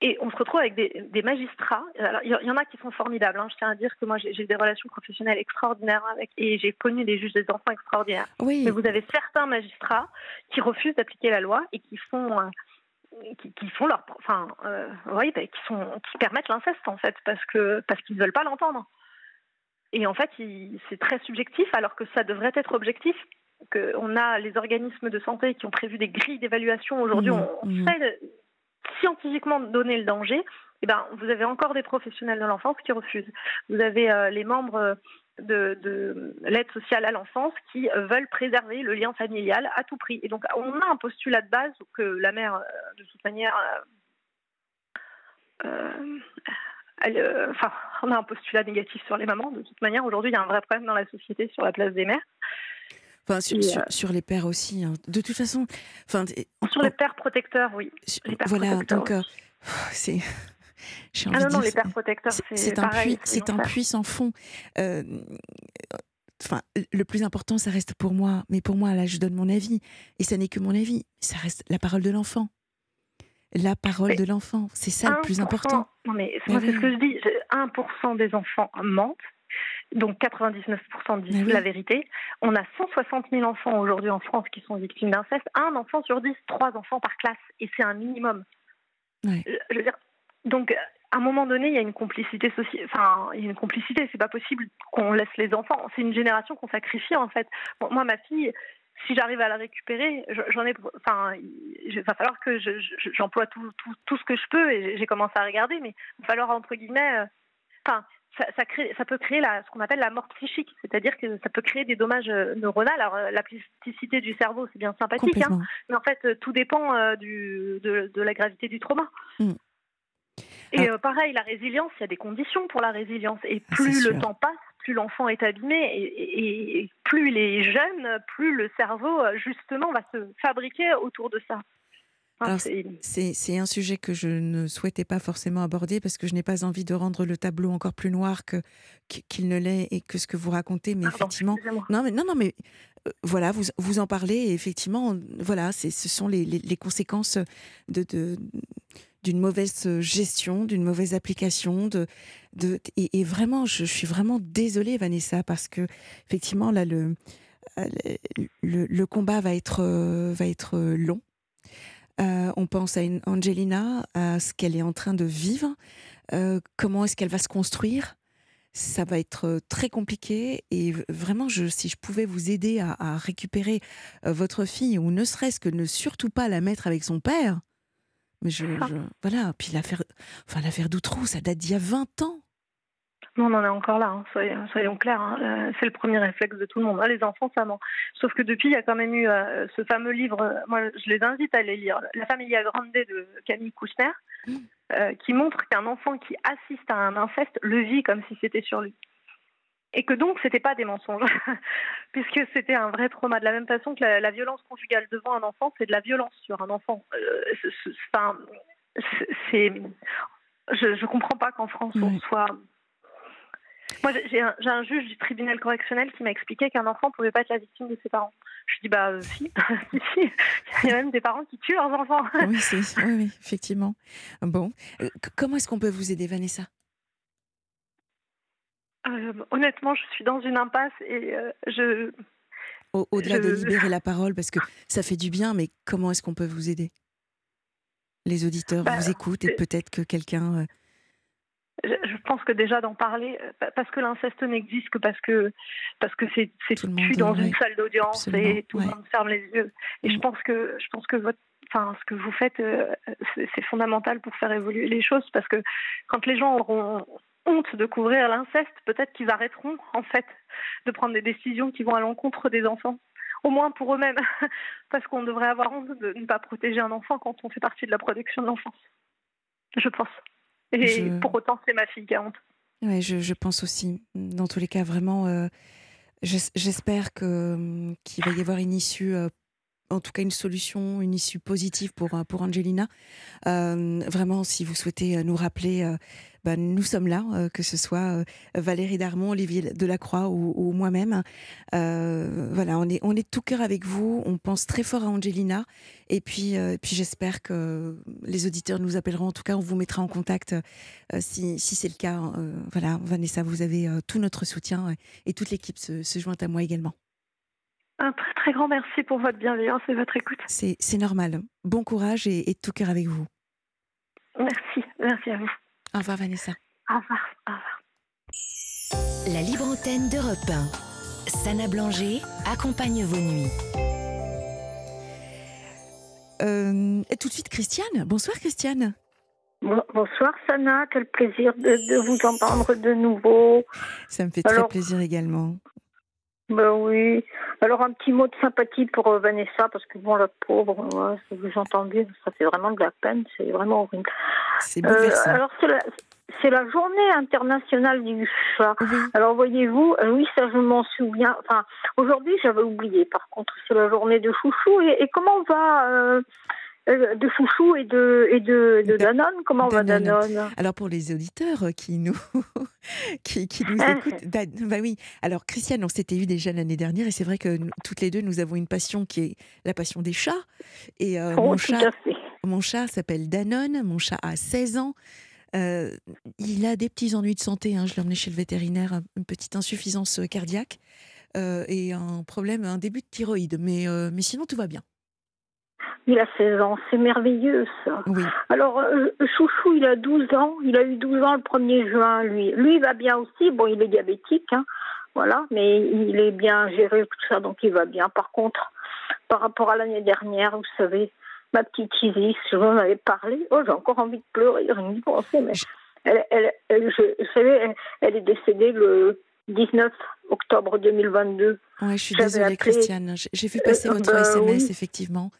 Et on se retrouve avec des, magistrats. Alors, il y, en a qui sont formidables. Hein. Je tiens à dire que moi, j'ai des relations professionnelles extraordinaires avec, et j'ai connu des juges des enfants extraordinaires. Oui. Mais vous avez certains magistrats qui refusent d'appliquer la loi et qui font euh, qui, font leur, enfin, euh, oui, bah, qui sont, qui permettent l'inceste en fait, parce que parce qu'ils ne veulent pas l'entendre. Et en fait, c'est très subjectif, alors que ça devrait être objectif. Que on a les organismes de santé qui ont prévu des grilles d'évaluation. Aujourd'hui, mmh, on, mmh. sait scientifiquement donner le danger. Eh ben, vous avez encore des professionnels de l'enfance qui refusent. Vous avez euh, les membres de, l'aide sociale à l'enfance qui euh, veulent préserver le lien familial à tout prix. Et donc, on a un postulat de base que la mère, euh, de toute manière, euh, enfin, on a un postulat négatif sur les mamans. De toute manière, aujourd'hui, il y a un vrai problème dans la société sur la place des mères. Enfin, sur, les pères aussi. Hein. De toute façon, enfin, sur les pères protecteurs, oui. voilà, donc c'est ah non, non, les pères protecteurs, c'est un, puits, c'est un puits sans fond. Euh, enfin, le plus important, ça reste pour moi. Mais pour moi, là, je donne mon avis. Et ça n'est que mon avis. Ça reste la parole de l'enfant. La parole de l'enfant. C'est ça le plus important. Non, mais moi, c'est ce que je dis. 1% des enfants mentent. Donc 99% disent la vérité. On a 160 000 enfants aujourd'hui en France qui sont victimes d'inceste. Un enfant sur 10, trois enfants par classe. Et c'est un minimum. Je veux dire, donc, à un moment donné, il y a une complicité sociale. Enfin, il y a une complicité. C'est pas possible qu'on laisse les enfants. C'est une génération qu'on sacrifie en fait. moi, ma fille, si j'arrive à la récupérer, j'en ai. Enfin, il va falloir que j'emploie tout, tout, tout, ce que je peux et j'ai commencé à regarder, mais il va falloir entre guillemets. Euh, enfin, ça, ça, crée, ça peut créer la, ce qu'on appelle la mort psychique, c'est-à-dire que ça peut créer des dommages euh, neuronaux. Alors, euh, la plasticité du cerveau, c'est bien sympathique, hein, mais en fait, tout dépend du, de, de, la gravité du trauma. Mm. Et ah. euh, pareil, la résilience, il y a des conditions pour la résilience. Et ah, plus le temps passe, plus l'enfant est abîmé et, plus il est jeune, plus le cerveau, euh, justement, va se fabriquer autour de ça. C'est un sujet que je ne souhaitais pas forcément aborder parce que je n'ai pas envie de rendre le tableau encore plus noir qu'il ne l'est et que ce que vous racontez. Mais effectivement, non, mais non, non, mais euh, voilà, vous, vous en parlez et effectivement, voilà, ce sont les, les, les conséquences de, de d'une mauvaise gestion, d'une mauvaise application. De, de, et, vraiment, je, suis vraiment désolée, Vanessa, parce que effectivement, là, le, euh, le, le combat va être, euh, va être long. On pense à une Angelina, à ce qu'elle est en train de vivre, comment est-ce qu'elle va se construire? Ça va être très compliqué et vraiment, je, si je pouvais vous aider à, à récupérer votre fille ou ne serait-ce que ne surtout pas la mettre avec son père, mais je, voilà, puis l'affaire, enfin l'affaire d'Outrou, ça date d'il y a 20 ans. Non, on en est encore là, hein, soyons, clairs. Hein. Euh, c'est le premier réflexe de tout le monde. Hein, les enfants, ça ment. Sauf que depuis, il y a quand même eu euh, ce fameux livre, euh, moi je les invite à les lire, La Familia Grande de Camille Kouchner, mmh. qui montre qu'un enfant qui assiste à un inceste le vit comme si c'était sur lui. et que donc c'était pas des mensonges, puisque c'était un vrai trauma. De la même façon que la, violence conjugale devant un enfant, c'est de la violence sur un enfant. Enfin, c'est, je, je comprends pas qu'en France on soit. Moi, j'ai un, un, juge du tribunal correctionnel qui m'a expliqué qu'un enfant pouvait pas être la victime de ses parents. Je dis bah si, si, il y a même des parents qui tuent leurs enfants. oui, oui, effectivement. Bon, euh, comment est-ce qu'on peut vous aider, Vanessa? Euh, honnêtement, je suis dans une impasse et euh, je. Au-delà de libérer la parole, parce que ça fait du bien, mais comment est-ce qu'on peut vous aider? Les auditeurs bah, vous écoutent et peut-être que quelqu'un. Euh, je, pense que déjà d'en parler, parce que l'inceste n'existe que parce que parce que c'est c'est dans une salle d'audience et tout le monde ferme les yeux. Et je mm. pense que je pense que votre enfin, ce que vous faites, c'est fondamental pour faire évoluer les choses parce que quand les gens auront honte de couvrir l'inceste, peut-être qu'ils arrêteront en fait de prendre des décisions qui vont à l'encontre des enfants. Au moins pour eux-mêmes, parce qu'on devrait avoir honte de ne pas protéger un enfant quand on fait partie de la protection de l'enfance. Je pense. Et pour autant, c'est ma fille qui a honte. Oui, je, pense aussi. Dans tous les cas, vraiment, euh, j'espère qu'il va y avoir une issue euh, en tout cas une solution, une issue positive pour, euh, pour Angelina. Euh, vraiment, si vous souhaitez euh, nous rappeler, ben, nous sommes là, que ce soit Valérie Darmon, Olivier Delacroix ou, ou moi-même. voilà, on est, on est tout cœur avec vous, on pense très fort à Angelina. Et puis, puis j'espère que les auditeurs nous appelleront. En tout cas, on vous mettra en contact si, si c'est le cas. voilà, Vanessa, vous avez tout notre soutien et toute l'équipe se, se joint à moi également. Un très très grand merci pour votre bienveillance et votre écoute. C'est normal. Bon courage et, tout cœur avec vous. Merci, merci à vous. Au revoir Vanessa. Au revoir, au revoir. La libre antenne d'Europe 1. Sana Blanger accompagne vos nuits. Euh, et tout de suite Christiane. Bonsoir Christiane. Bonsoir Sana, quel plaisir de, vous entendre de nouveau. Ça me fait très plaisir également. Ben oui. Alors un petit mot de sympathie pour euh, Vanessa parce que bon la pauvre, ouais, si vous entendez, ça fait vraiment de la peine, c'est vraiment horrible. C'est euh, alors c'est la, c'est la journée internationale du chat. Alors voyez-vous, euh, oui ça je m'en souviens. Enfin aujourd'hui j'avais oublié. Par contre c'est la journée de chouchou et, et comment va euh, de chouchou et de, et de, de Danone. Comment va Danone Alors pour les auditeurs qui nous, qui, qui nous écoutent, bah oui. Alors Christiane, on s'était eu déjà l'année dernière et c'est vrai que toutes les deux, nous avons une passion qui est la passion des chats. Et euh, oh, mon, chat, mon chat s'appelle Danone, mon chat a 16 ans. Euh, il a des petits ennuis de santé. Hein. Je l'ai emmené chez le vétérinaire, une petite insuffisance cardiaque et un problème, un début de thyroïde. Mais, mais sinon, tout va bien. Il a 16 ans, c'est merveilleux ça. Alors, euh, Chouchou, il a 12 ans, il a eu 12 ans le 1er juin, lui. Lui, il va bien aussi, bon, il est diabétique, hein, voilà, mais il est bien géré, tout ça, donc il va bien. Par contre, par rapport à l'année dernière, vous savez, ma petite Isis, je vous en avais parlé, oh, j'ai encore envie de pleurer, rien d'y penser, mais elle, elle, elle je, vous savez, elle, est décédée le 19 octobre 2022. Oui, je suis désolée, Christiane. J'ai vu passer euh, votre SMS, bah effectivement.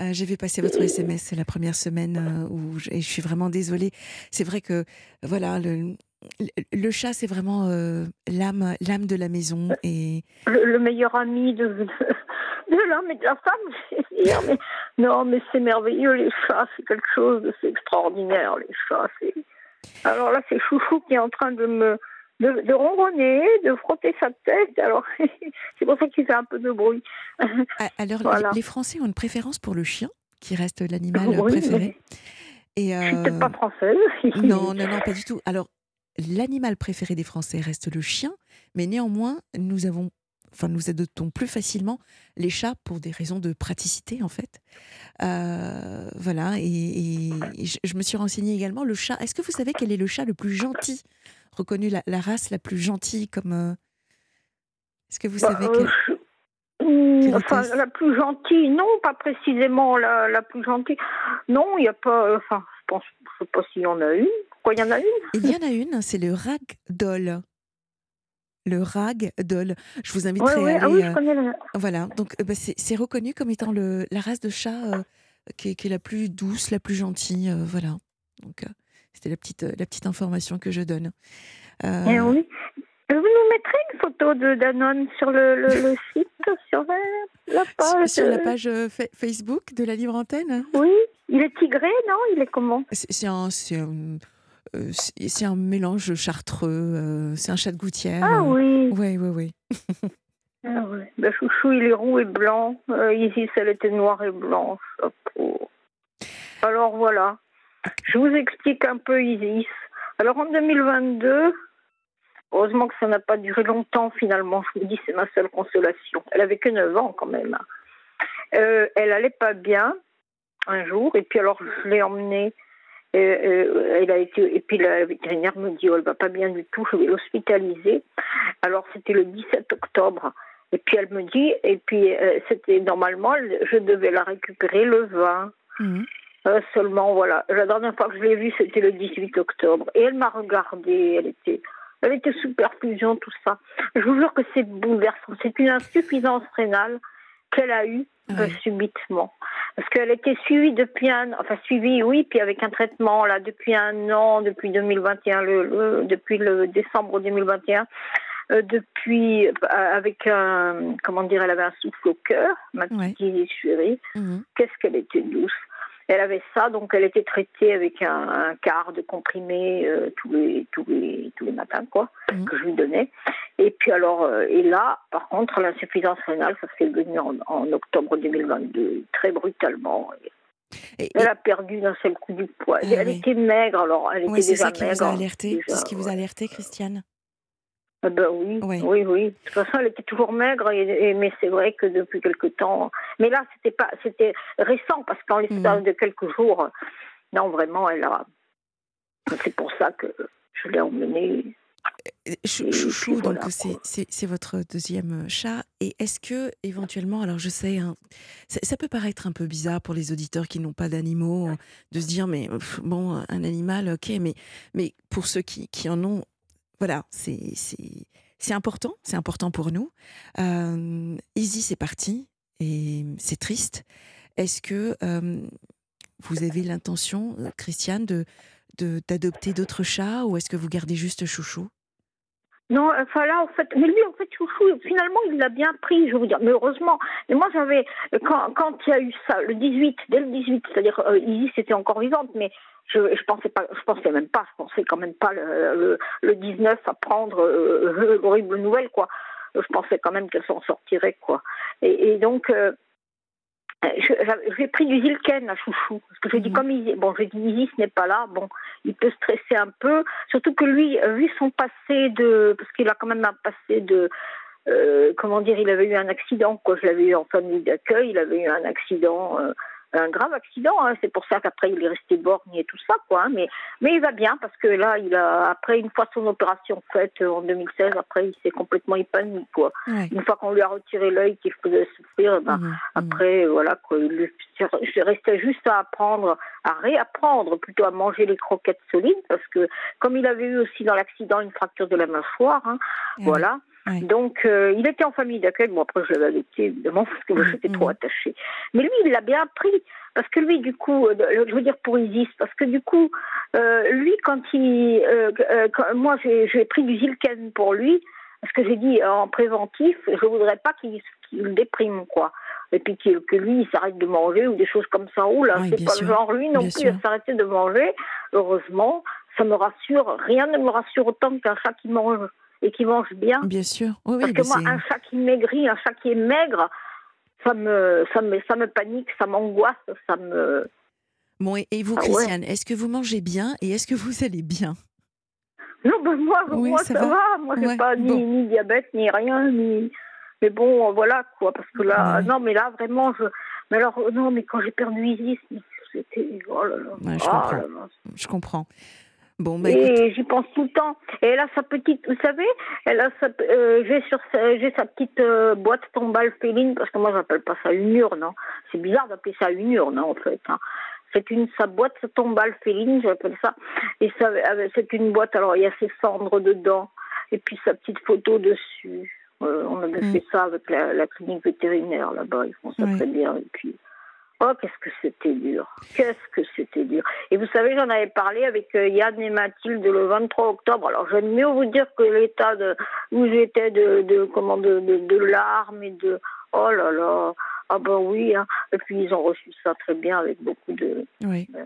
Euh, j'ai vu passer votre SMS, c'est la première semaine euh, où je, et je suis vraiment désolée. C'est vrai que voilà le, le chat, c'est vraiment euh, l'âme, l'âme de la maison et le, meilleur ami de, de l'homme et de la femme. Mais, non, mais c'est merveilleux les chats, c'est quelque chose de c'est extraordinaire les chats. Alors là, c'est Chouchou qui est en train de me de, de, ronronner, de frotter sa tête. Alors, c'est pour ça qu'il fait un peu de bruit. Ah, alors, les Français ont une préférence pour le chien, qui reste l'animal préféré. Et euh... Je suis peut-être pas française. non, non, non, pas du tout. Alors, l'animal préféré des Français reste le chien, mais néanmoins, nous avons enfin nous adoptons plus facilement les chats pour des raisons de praticité en fait. Euh, voilà, et, je, me suis renseignée également, le chat, est-ce que vous savez quel est le chat le plus gentil reconnu la, race la plus gentille comme. Euh, est-ce que vous bah, savez euh, enfin, la plus gentille, non, pas précisément la, la plus gentille. Non, il n'y a pas. Enfin, je pense, je sais pas s'il y en a une. Pourquoi il y en a une? Il y en a une, c'est le ragdoll. Le ragdoll. Je vous inviterai à aller. Ah oui, je connais le... Voilà, donc bah, c'est reconnu comme étant le, la race de chat qui, est, qui, est, la plus douce, la plus gentille. voilà. Donc. C'était la petite, la petite information que je donne. Euh... Eh oui. Euh, vous mettrai une photo de Danone sur le, le, site, sur la, page. Sur la page? Facebook de la Libre Antenne? Oui. Il est tigré, non? Il est comment? C'est un, c'est un mélange chartreux, c'est un chat de gouttière. Ah oui Oui, oui, oui. ah ouais. Ben, chouchou, il est roux et blanc. Isis, elle était noire et blanche. Alors voilà. Je vous explique un peu Isis. Alors en 2022, heureusement que ça n'a pas duré longtemps finalement, je vous dis, c'est ma seule consolation. Elle avait que 9 ans quand même. Euh, elle allait pas bien un jour, et puis alors je l'ai emmenée. Euh, elle a été, et puis la vétérinaire me dit, oh, elle va pas bien du tout, je vais l'hospitaliser. Alors c'était le 17 octobre. Et puis elle me dit, et puis euh, c'était normalement, je devais la récupérer le 20. Euh, seulement, voilà. La dernière fois que je l'ai vue, c'était le 18 octobre. Et elle m'a regardée, elle était, elle était sous perfusion, tout ça. Je vous jure que c'est bouleversant. C'est une insuffisance rénale qu'elle a eue euh, subitement. Parce qu'elle était suivie depuis un, enfin suivie, oui, puis avec un traitement là depuis un an, depuis 2021, le, depuis le décembre 2021. Euh, depuis avec un comment dire elle avait un souffle au cœur ma petite chérie mhm. qu'est-ce qu'elle était douce elle avait ça, donc elle était traitée avec un, quart de comprimé euh, tous les tous les tous les matins, quoi, mhm. que je lui donnais. Et puis alors, euh, et là, par contre, l'insuffisance rénale, ça s'est venu en, octobre 2022, très brutalement. elle a perdu d'un seul coup du poids. Ah elle était maigre, alors elle était déjà maigre. C'est ce qui vous a alerté, Christiane ben oui, oui, oui, De toute façon, elle était toujours maigre, et, mais c'est vrai que depuis quelque temps. Mais là, c'était pas, c'était récent parce qu'en l'espace mm. de quelques jours, non, vraiment, elle a. C'est pour ça que je l'ai emmenée. Chouchou, donc c'est votre deuxième chat. Et est-ce que éventuellement, alors je sais, hein, ça, peut paraître un peu bizarre pour les auditeurs qui n'ont pas d'animaux de se dire mais bon un animal, ok, mais mais pour ceux qui, qui en ont, voilà, c'est important, c'est important pour nous. Euh, Easy, c'est parti et c'est triste. Est-ce que euh, vous avez l'intention, euh, Christiane, de d'adopter d'autres chats ou est-ce que vous gardez juste Chouchou? Non, enfin là, en fait, mais lui, en fait, Chouchou, finalement, il l'a bien pris, je veux dire, mais heureusement. Mais moi, j'avais, quand, quand il y a eu ça, le 18, dès le 18, c'est-à-dire, euh, Isis était encore vivante, mais je, je pensais pas, je pensais même pas, je pensais quand même pas le, le, 19 à prendre euh, l'horrible nouvelle, quoi. Je pensais quand même qu'elle s'en sortirait, quoi. Et, et donc, euh, j'ai pris du Zilken à Chouchou. Parce que j'ai dit, mhm. comme il, bon, j'ai dit, Isis n'est pas là, bon, il peut stresser un peu. Surtout que lui, vu son passé de, parce qu'il a quand même un passé de, euh, comment dire, il avait eu un accident, quoi. Je l'avais eu en famille d'accueil, il avait eu un accident, euh, un grave accident. Hein. C'est pour ça qu'après il est resté borgne et tout ça, quoi. Hein. Mais mais il va bien parce que là, il a après une fois son opération faite euh, en 2016, après il s'est complètement épanoui, quoi. Une fois qu'on lui a retiré l'œil qui faisait souffrir, ben, mmh, mmh. après voilà quoi, il restait juste à apprendre, à réapprendre plutôt à manger les croquettes solides parce que comme il avait eu aussi dans l'accident une fracture de la mâchoire, hein, voilà. Donc, euh, il était en famille d'accueil. Bon, après, je l'avais adopté, évidemment, parce que mm, j'étais trop mm. attachée. Mais lui, il l'a bien pris. Parce que lui, du coup, euh, je veux dire pour Isis, parce que du coup, euh, lui, quand il. moi, j'ai pris du Zilken pour lui, parce que j'ai dit en préventif, je voudrais pas qu'il qu déprime, quoi. Et puis que lui, il s'arrête de manger ou des choses comme ça. Oh là, c'est pas le genre, lui non plus, à s'arrêter de manger. Heureusement, ça me rassure. Rien ne me rassure autant qu'un chat qui mange et qui mange bien. Bien sûr. Oui, Parce que moi, un chat qui maigrit, un chat qui est maigre, ça me, ça me, ça me panique, ça m'angoisse, ça me. Bon, et, vous, ah Christiane, est-ce que vous mangez bien et est-ce que vous allez bien? Non, ben moi, moi ça, va. Moi, j'ai pas ni, ni, diabète, ni rien, ni. Mais bon, voilà, quoi. Parce que là, non, mais là, vraiment, je. Mais alors, non, mais quand j'ai perdu Isis, c'était. Oh là là. je, oh comprends. je comprends. Bon, bah, et j'y pense tout le temps. Et elle a sa petite, vous savez, elle a sa, euh, j'ai sur j'ai sa petite euh, boîte tombale féline parce que moi j'appelle pas ça une urne. Hein. C'est bizarre d'appeler ça une urne hein, en fait. Hein. C'est une sa boîte tombale féline, j'appelle ça. Et ça, euh, c'est une boîte. Alors il y a ses cendres dedans et puis sa petite photo dessus. on avait mm. fait ça avec la, clinique vétérinaire là-bas. Ils font ça très bien. Et puis Oh, qu'est-ce que c'était dur. Qu'est-ce que c'était dur. Et vous savez, j'en avais parlé avec euh, Yann et Mathilde le 23 octobre. Alors, j'aime mieux vous dire que l'état de, où j'étais de, de, comment, de, de, larmes et de, oh là là. Ah ben oui, hein. et puis ils ont reçu ça très bien avec beaucoup de, oui. Euh,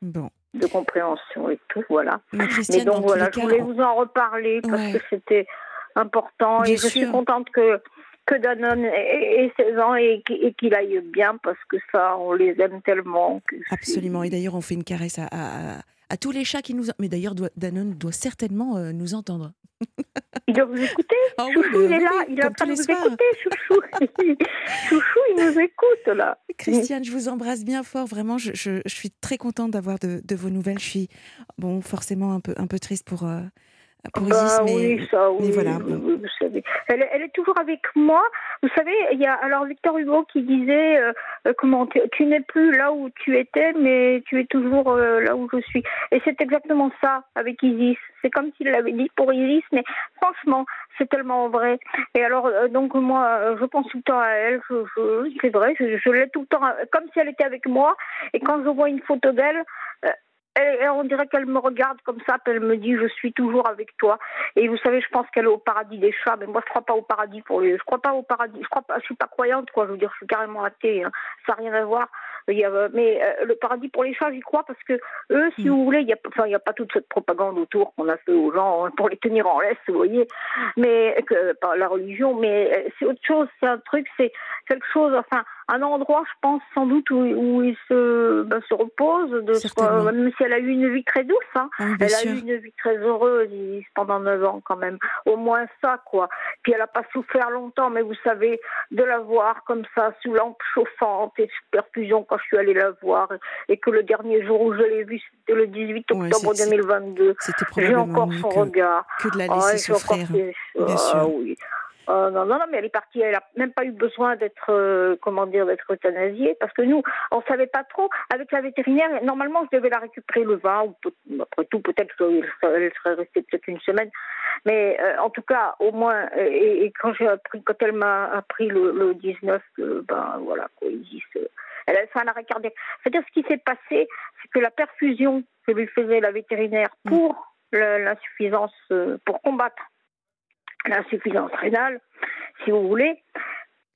bon. de compréhension et tout, voilà. Mais, donc voilà, je voulais vous en reparler parce que c'était important et je suis contente que que Danone ait 16 ans et qu'il aille bien parce que ça, on les aime tellement. Absolument. Et d'ailleurs, on fait une caresse à, à, tous les chats qui nous. Mais d'ailleurs, Danone doit certainement euh, nous entendre. Il doit vous écouter. Ah Chouchou, il est là. Il est en train de vous écouter, Chouchou. Chouchou, il nous écoute là. Christiane, je vous embrasse bien fort. Vraiment, je, je, je suis très contente d'avoir de, de, vos nouvelles. Je suis bon, forcément un peu, un peu triste pour. Euh, bah, oui, ça, oui, voilà. Vous, savez. Elle, elle, est toujours avec moi. Vous savez, il y a alors Victor Hugo qui disait euh, euh, comment tu, n'es plus là où tu étais, mais tu es toujours euh, là où je suis. Et c'est exactement ça avec Isis. C'est comme s'il l'avait dit pour Isis, mais franchement, c'est tellement vrai. Et alors, donc moi, je pense tout le temps à elle. Je, je, c'est vrai, je, je l'ai tout le temps, comme si elle était avec moi. Et quand je vois une photo d'elle, et on dirait qu'elle me regarde comme ça, puis elle me dit je suis toujours avec toi. Et vous savez, je pense qu'elle est au paradis des chats, mais moi je crois pas au paradis pour lui. Je crois pas au paradis. Je crois pas. Je suis pas croyante quoi. Je veux dire, je suis carrément athée. Hein. Ça n'a rien à voir. Mais euh, le paradis pour les chats, j'y crois parce que eux, si mm. vous voulez, il y a, enfin, y a pas toute cette propagande autour qu'on a fait aux gens hein, pour les tenir en laisse, vous voyez. Mais que par la religion, mais euh, c'est autre chose. C'est un truc, c'est quelque chose. Enfin un endroit, je pense, sans doute où, où il se, ben, se repose, de même si elle a eu une vie très douce. Hein. Ah elle a eu une vie très heureuse pendant 9 ans quand même. Au moins ça, quoi. Puis elle n'a pas souffert longtemps, mais vous savez, de la voir comme ça, sous lampe chauffante et sous perfusion quand je suis allée la voir, et que le dernier jour où je l'ai vue, c'était le 18 octobre 2022. J'ai encore son regard. Que de la laisser souffrir. Bien sûr. Ah oui. Euh, non, non, non, mais elle est partie. Elle n'a même pas eu besoin d'être, euh, comment dire, d'être euthanasiée, parce que nous, on savait pas trop. Avec la vétérinaire, normalement, je devais la récupérer le 20, ou après tout, peut-être qu'elle serait restée peut-être une semaine. Mais euh, en tout cas, au moins, et, quand j'ai appris, quand elle m'a appris le, 19, ben voilà, quoi, ils disent, elle a fait un arrêt cardiaque. C'est-à-dire, ce qui s'est passé, c'est que la perfusion que lui faisait la vétérinaire pour l'insuffisance, pour combattre l'insuffisance rénale, si vous voulez,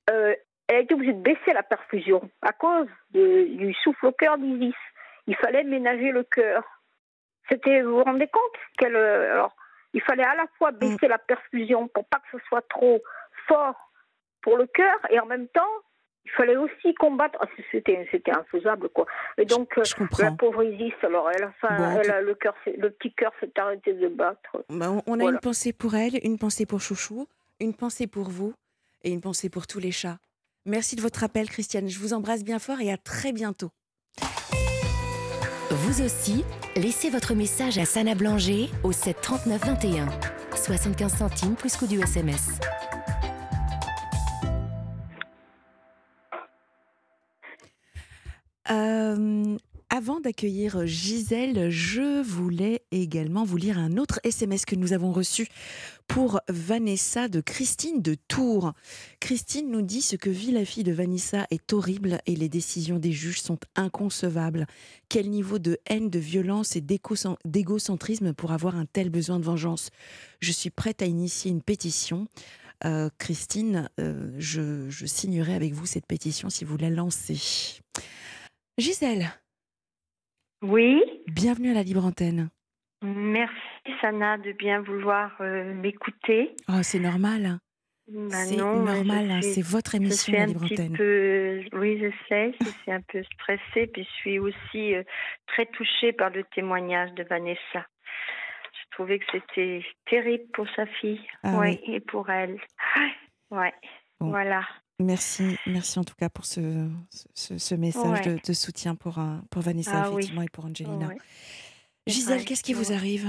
euh, elle a été obligée de baisser la perfusion à cause du souffle au cœur d'Isis. Il fallait ménager le cœur. C'était, vous vous rendez compte qu'elle, euh, alors, il fallait à la fois baisser la perfusion pour pas que ce soit trop fort pour le cœur et en même temps il fallait aussi combattre. Ah, c'était, c'était infaisable, quoi. Et donc, euh, la pauvre Isis, alors, elle, enfin, elle a le, cœur, le petit cœur s'est arrêté de battre. Bah, on, a une pensée pour elle, une pensée pour Chouchou, une pensée pour vous et une pensée pour tous les chats. Merci de votre appel, Christiane. Je vous embrasse bien fort et à très bientôt. Vous aussi, laissez votre message à Sana Blanger au 7 39 21. 75 centimes plus coût du SMS. Euh, avant d'accueillir Gisèle, je voulais également vous lire un autre SMS que nous avons reçu pour Vanessa de Christine de Tours. Christine nous dit ce que vit la fille de Vanessa est horrible et les décisions des juges sont inconcevables. Quel niveau de haine, de violence et d'égocentrisme pour avoir un tel besoin de vengeance? Je suis prête à initier une pétition. Euh, Christine, euh, je, je signerai avec vous cette pétition si vous la lancez. Gisèle. Oui. Bienvenue à la Libre Antenne. Merci Sana de bien vouloir euh, m'écouter. Oh, c'est normal. Bah c'est normal, hein, c'est votre émission la Libre Antenne. oui, je sais, je suis un peu stressée, puis je suis aussi euh, très touchée par le témoignage de Vanessa. Je trouvais que c'était terrible pour sa fille, ah oui, et pour elle. Ouais, voilà. Merci, merci en tout cas pour ce, ce, message de, soutien pour, pour Vanessa, ah effectivement, et pour Angelina. Gisèle, qu'est-ce qui vous arrive?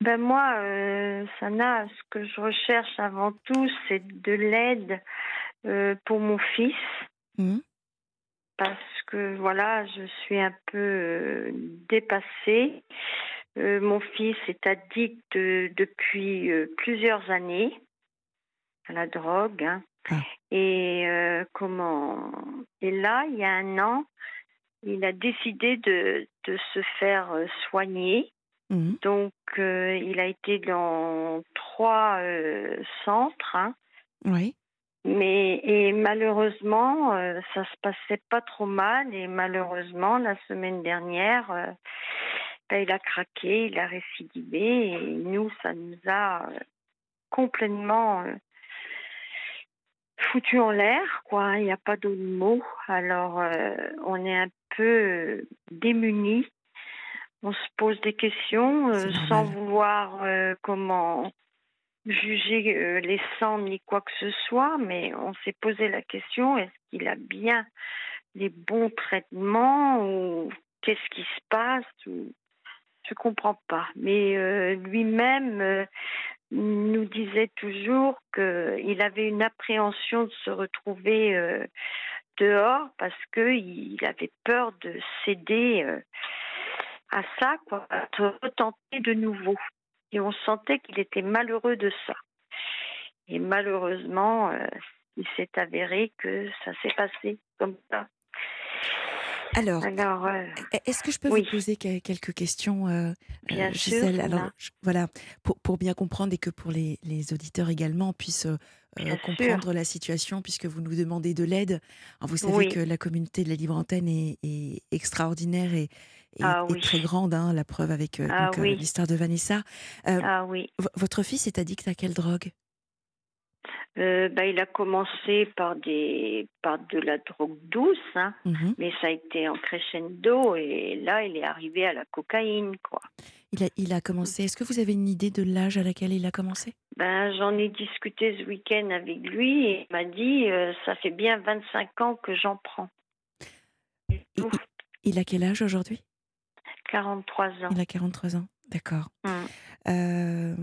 Ben moi, euh, Sana, ce que je recherche avant tout, c'est de l'aide euh, pour mon fils. Mmh. Parce que voilà, je suis un peu euh, dépassée. Euh, mon fils est addict depuis plusieurs années à la drogue. Hein. Ah. Et comment Et là, il y a un an, il a décidé de, de se faire soigner. Mmh. Donc, il a été dans trois centres. Hein. Oui. Mais et malheureusement, ça se passait pas trop mal. Et malheureusement, la semaine dernière, ben, il a craqué, il a récidivé. Et nous, ça nous a complètement foutu en l'air, quoi. Il n'y a pas d'autre mot. Alors, on est un peu démunis. On se pose des questions sans vouloir comment juger les sangs ni quoi que ce soit, mais on s'est posé la question est-ce qu'il a bien les bons traitements ou qu'est-ce qui se passe ou je comprends pas. Mais lui-même nous disait toujours qu'il avait une appréhension de se retrouver euh, dehors parce qu'il avait peur de céder euh, à ça, quoi, de retenter de nouveau. Et on sentait qu'il était malheureux de ça. Et malheureusement, euh, il s'est avéré que ça s'est passé comme ça. Alors, e-, est-ce que je peux vous poser quelques questions, euh, bien Gisèle? Alors, voilà, pour, bien comprendre et que pour les, auditeurs également puissent comprendre la situation, puisque vous nous demandez de l'aide. Vous savez que la communauté de la libre antenne est, extraordinaire et, ah très grande, hein, la preuve avec ah l'histoire de Vanessa. ah oui. Votre fils est addict à quelle drogue? Euh, bah, il a commencé par des par de la drogue douce, hein, mmh mais ça a été en crescendo et là il est arrivé à la cocaïne quoi. Il a, il a commencé. Est-ce que vous avez une idée de l'âge à laquelle il a commencé? Ben j'en ai discuté ce week-end avec lui et il m'a dit euh, ça fait bien 25 ans que j'en prends. Il, a quel âge aujourd'hui? 43 ans. Il a 43 ans, d'accord. Mmh. Euh,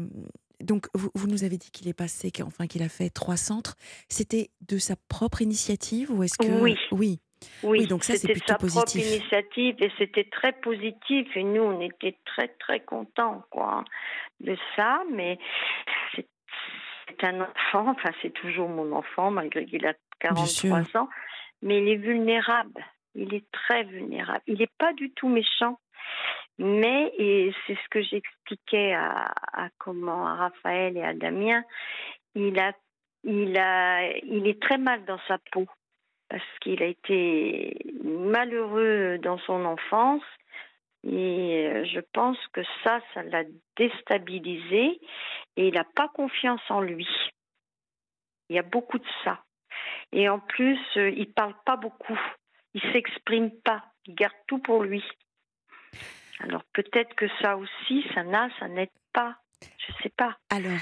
donc, vous, nous avez dit qu'il est passé, enfin qu'il a fait trois centres. C'était de sa propre initiative ou est-ce que oui, oui, oui, donc ça plutôt sa propre initiative et c'était très positif et nous on était très très contents quoi de ça. Mais c'est un enfant, enfin c'est toujours mon enfant malgré qu'il a 43 ans, mais il est vulnérable. Il est très vulnérable. Il n'est pas du tout méchant. Mais, et c'est ce que j'expliquais à, comment à Raphaël et à Damien, il a, il a, il est très mal dans sa peau parce qu'il a été malheureux dans son enfance et euh, je pense que ça, ça l'a déstabilisé et il n'a pas confiance en lui. Il y a beaucoup de ça. Et en plus, euh, il parle pas beaucoup. Il s'exprime pas. Il garde tout pour lui. Alors peut-être que ça aussi, ça n'a, ça n'aide pas. Je ne sais pas. Alors,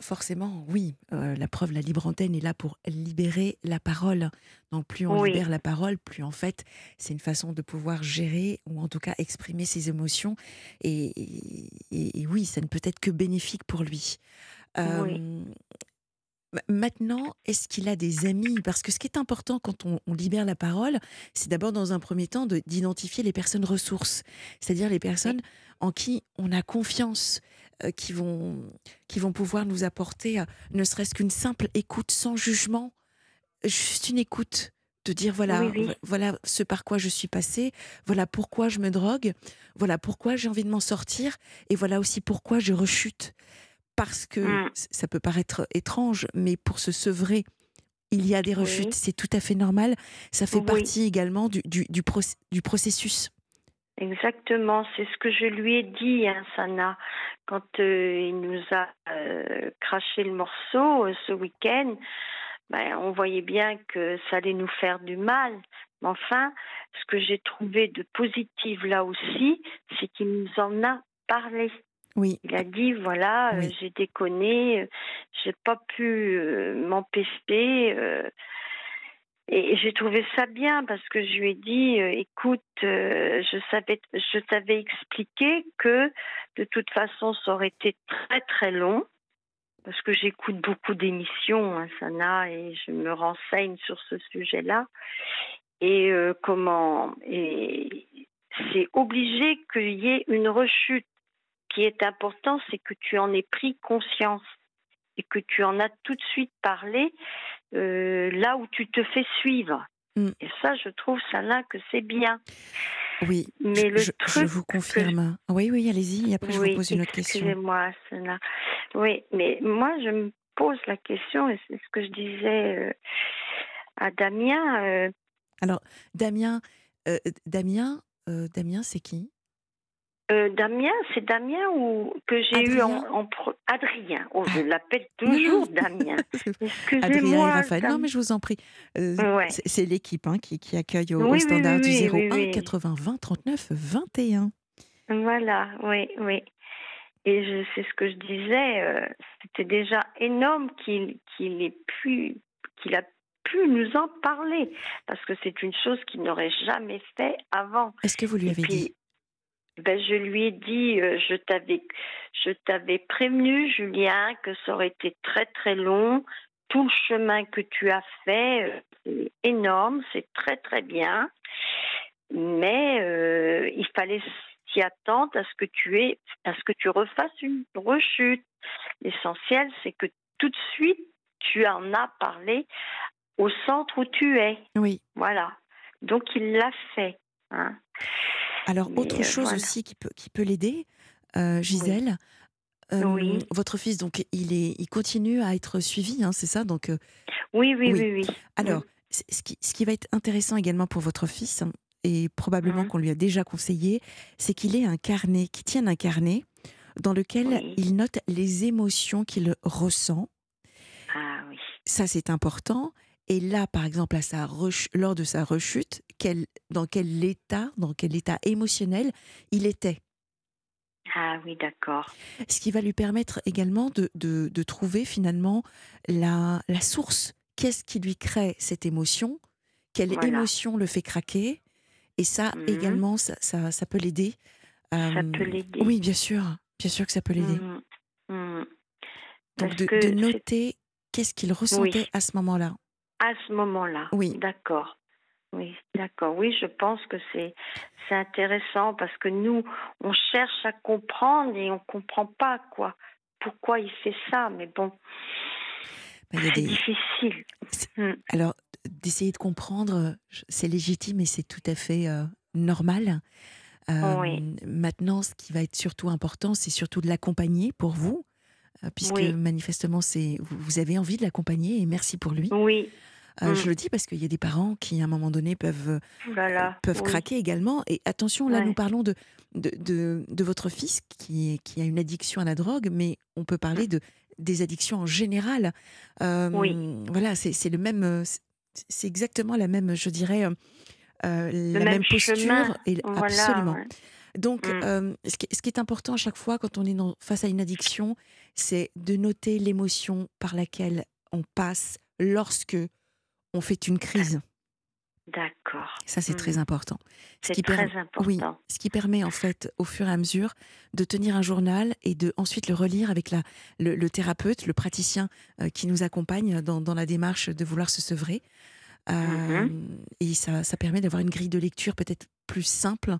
forcément, oui. Euh, la preuve, la libre antenne est là pour libérer la parole. Donc plus on libère la parole, plus en fait, c'est une façon de pouvoir gérer ou en tout cas exprimer ses émotions. Et, oui, ça ne peut être que bénéfique pour lui. Euh, Maintenant, est-ce qu'il a des amis? Parce que ce qui est important quand on, libère la parole, c'est d'abord dans un premier temps d'identifier les personnes ressources, c'est-à-dire les personnes en qui on a confiance, euh, qui, vont, qui vont pouvoir nous apporter euh, ne serait-ce qu'une simple écoute sans jugement, juste une écoute de dire voilà voilà ce par quoi je suis passée, voilà pourquoi je me drogue, voilà pourquoi j'ai envie de m'en sortir et voilà aussi pourquoi je rechute parce que mmh. ça peut paraître étrange, mais pour se sevrer, il y a des rechutes, c'est tout à fait normal. Ça fait partie également du, du, du, processus. Exactement, c'est ce que je lui ai dit, hein, Sana, quand euh, il nous a euh, craché le morceau euh, ce week-end. Ben, on voyait bien que ça allait nous faire du mal. Mais enfin, ce que j'ai trouvé de positif là aussi, c'est qu'il nous en a parlé. Oui. Il a dit voilà, euh, j'ai déconné, euh, j'ai pas pu euh, m'empêcher. et j'ai trouvé ça bien parce que je lui ai dit écoute, je savais, je t'avais expliqué que de toute façon ça aurait été très très long parce que j'écoute beaucoup d'émissions, hein, Sana, et je me renseigne sur ce sujet-là. Et comment et c'est obligé qu'il y ait une rechute qui est important, c'est que tu en aies pris conscience et que tu en as tout de suite parlé. là où tu te fais suivre. Mm. Et ça, je trouve ça là que c'est bien. Oui, mais le je, truc je vous confirme. Oui, oui, allez-y. Après, je vous pose une autre question. Excusez-moi, Oui, mais moi, je me pose la question, et c'est ce que je disais euh, à Damien. Euh, Alors, Damien, euh, Damien, Damien, c'est qui? Euh, Damien, c'est Damien ou que j'ai eu en, Adrien. Oh, je ah. l'appelle toujours Damien. Excusez-moi. Raphaël. Non, mais je vous en prie. Euh, c'est l'équipe hein, qui, qui, accueille au, standard du 01 80 20 39 21. Voilà, oui, oui. Et c'est ce que je disais. Euh, c'était déjà énorme qu'il qu'il ait pu, qu'il a pu nous en parler parce que c'est une chose qu'il n'aurait jamais fait avant. Est-ce que vous lui avez dit? Ben, je lui ai dit, euh, je t'avais, je t'avais prévenu, Julien, que ça aurait été très très long. Tout le chemin que tu as fait, euh, c'est énorme, c'est très très bien, mais euh, il fallait s'y attendre à ce que tu aies, à ce que tu refasses une rechute. L'essentiel, c'est que tout de suite, tu en as parlé au centre où tu es. Oui. Voilà. Donc il l'a fait. Hein. Alors, autre chose aussi qui peut, qui peut l'aider, Gisèle, oui. votre fils, donc, il, est, il continue à être suivi, hein, c'est ça? Donc, oui, oui, oui, oui, Alors, ce qui, ce qui va être intéressant également pour votre fils, et probablement mmh. qu'on lui a déjà conseillé, c'est qu'il ait un carnet, qu'il tienne un carnet dans lequel il note les émotions qu'il ressent. Ah oui. Ça, c'est important. Et là, par exemple, à sa lors de sa rechute, quel, dans quel état, dans quel état émotionnel il était? Ah oui, d'accord. Ce qui va lui permettre également de, de, trouver finalement la, la source. Qu'est-ce qui lui crée cette émotion? Quelle émotion le fait craquer? Et ça mmh également, ça, ça, peut l'aider. ça peut l'aider. Oui, bien sûr. Bien sûr que ça peut l'aider. Mmh mmh. Donc de, noter qu'est-ce qu'il ressentait à ce moment-là. À ce moment-là. Oui. D'accord. Oui, d'accord. Oui, je pense que c'est intéressant parce que nous, on cherche à comprendre et on comprend pas quoi. Pourquoi il fait ça Mais bon, bah, c'est difficile. Hmm. Alors, d'essayer de comprendre, c'est légitime et c'est tout à fait euh, normal. oui. Maintenant, ce qui va être surtout important, c'est surtout de l'accompagner pour vous, euh, puisque manifestement, c'est vous, avez envie de l'accompagner et merci pour lui. Oui. Euh, je mmh. le dis parce qu'il y a des parents qui, à un moment donné, peuvent, peuvent craquer également. Et attention, là, nous parlons de de, de, votre fils qui, qui a une addiction à la drogue, mais on peut parler mmh. de, des addictions en général. oui. Voilà, c'est le même. C'est exactement la même, je dirais, la même, posture. Et, absolument. Donc, mmh. ce, qui, ce, qui, est important à chaque fois quand on est dans, face à une addiction, c'est de noter l'émotion par laquelle on passe lorsque on fait une crise. D'accord. Ça, c'est très mmh. important. C'est très important. Oui, ce qui permet, en fait, au fur et à mesure, de tenir un journal et de ensuite le relire avec la, le, thérapeute, le praticien euh, qui nous accompagne dans, la démarche de vouloir se sevrer. Mmh euh, et ça, ça permet d'avoir une grille de lecture peut-être plus simple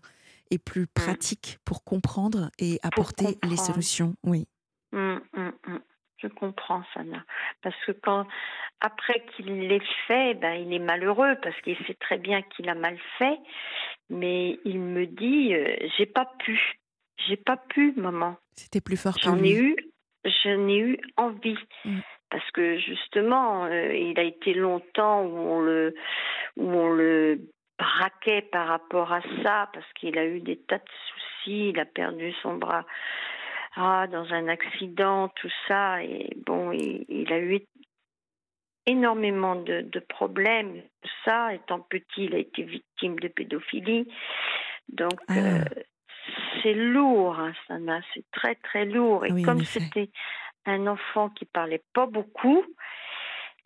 et plus mmh. pratique pour comprendre et apporter les solutions. Oui. Je comprends, Sana. Parce que quand, après qu'il l'ait fait, ben, il est malheureux parce qu'il sait très bien qu'il a mal fait. Mais il me dit, euh, j'ai pas pu. J'ai pas pu, maman. C'était plus fort J'en ai eu, j'en ai eu envie. Parce que justement, euh, il a été longtemps où on le, où on le braquait par rapport à ça, parce qu'il a eu des tas de soucis, il a perdu son bras ah, dans un accident, tout ça. Et bon, il, a eu énormément de, problèmes. Tout ça, étant petit, il a été victime de pédophilie. Donc, ah. euh, c'est lourd, hein, ça c'est très très lourd. Et comme c'était un enfant qui parlait pas beaucoup,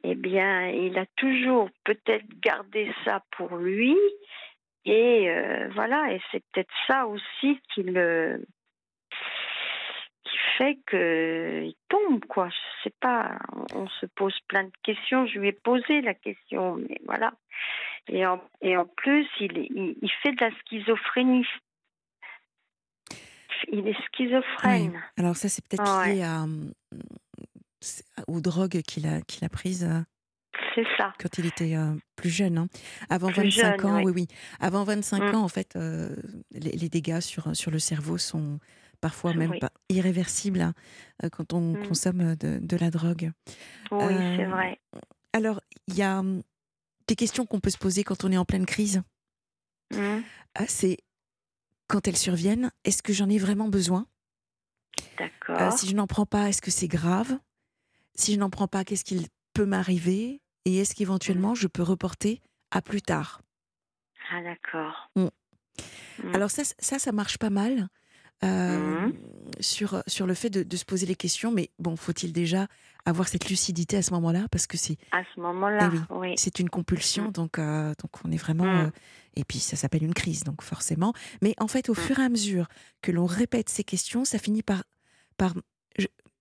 eh bien, il a toujours peut-être gardé ça pour lui. Et euh, voilà, et c'est peut-être ça aussi qui le, fait qu'il tombe, quoi. Je sais pas, on se pose plein de questions. Je lui ai posé la question, mais voilà. Et en, et en plus, il, il, fait de la schizophrénie. Il est schizophrène. Alors ça, c'est peut-être lié à, aux drogues qu'il a, qu'il a prises. c'est ça. Quand il était plus jeune, hein. avant 25 ans, oui. oui, Avant 25 mm. ans, en fait, les, dégâts sur, sur le cerveau sont parfois même pas irréversibles hein, quand on mm. consomme de, la drogue. Oui, c'est vrai. Alors, il y a hum, des questions qu'on peut se poser quand on est en pleine crise. Mm. Ah, c'est quand elles surviennent, est-ce que j'en ai vraiment besoin? D'accord. si je n'en prends pas, est-ce que c'est grave? Si je n'en prends pas, qu'est-ce qu'il peut m'arriver Et est-ce qu'éventuellement je peux reporter à plus tard? Ah d'accord. Mmh. Mmh. Alors ça, ça, ça marche pas mal. Mmh. sur, sur le fait de, se poser les questions, mais bon, faut-il déjà avoir cette lucidité à ce moment-là? Parce que c'est. À ce moment-là, eh oui. C'est une compulsion, donc, euh, donc on est vraiment. Euh, et puis ça s'appelle une crise, donc forcément. Mais en fait, au fur et à mesure que l'on répète ces questions, ça finit par. Par,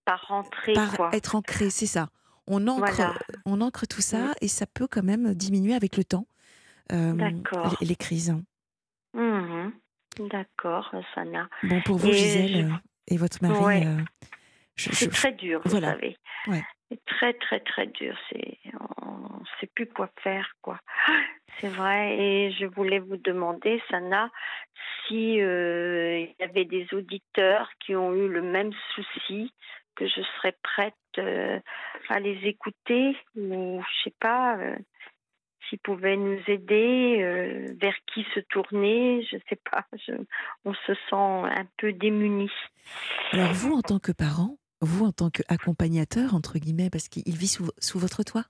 par rentrer. Par être ancré, c'est ça on ancre, on ancre tout ça mmh. et ça peut quand même diminuer avec le temps les, les, crises. Mmh D'accord, Sana. Bon, pour vous, Gisèle, euh, et votre mari. Euh, c'est très dur, vous savez. C'est très, très, très dur. C'est, on ne sait plus quoi faire, quoi. C'est vrai. Et je voulais vous demander, Sana, si euh, il y avait des auditeurs qui ont eu le même souci que je serais prête euh, à les écouter ou je sais pas euh, s'ils pouvaient nous aider, euh, vers qui se tourner, je sais pas. on se sent un peu démunis. Alors vous, en tant que parent, vous en tant qu'accompagnateur entre guillemets, parce qu'il vit sous, sous, votre toit?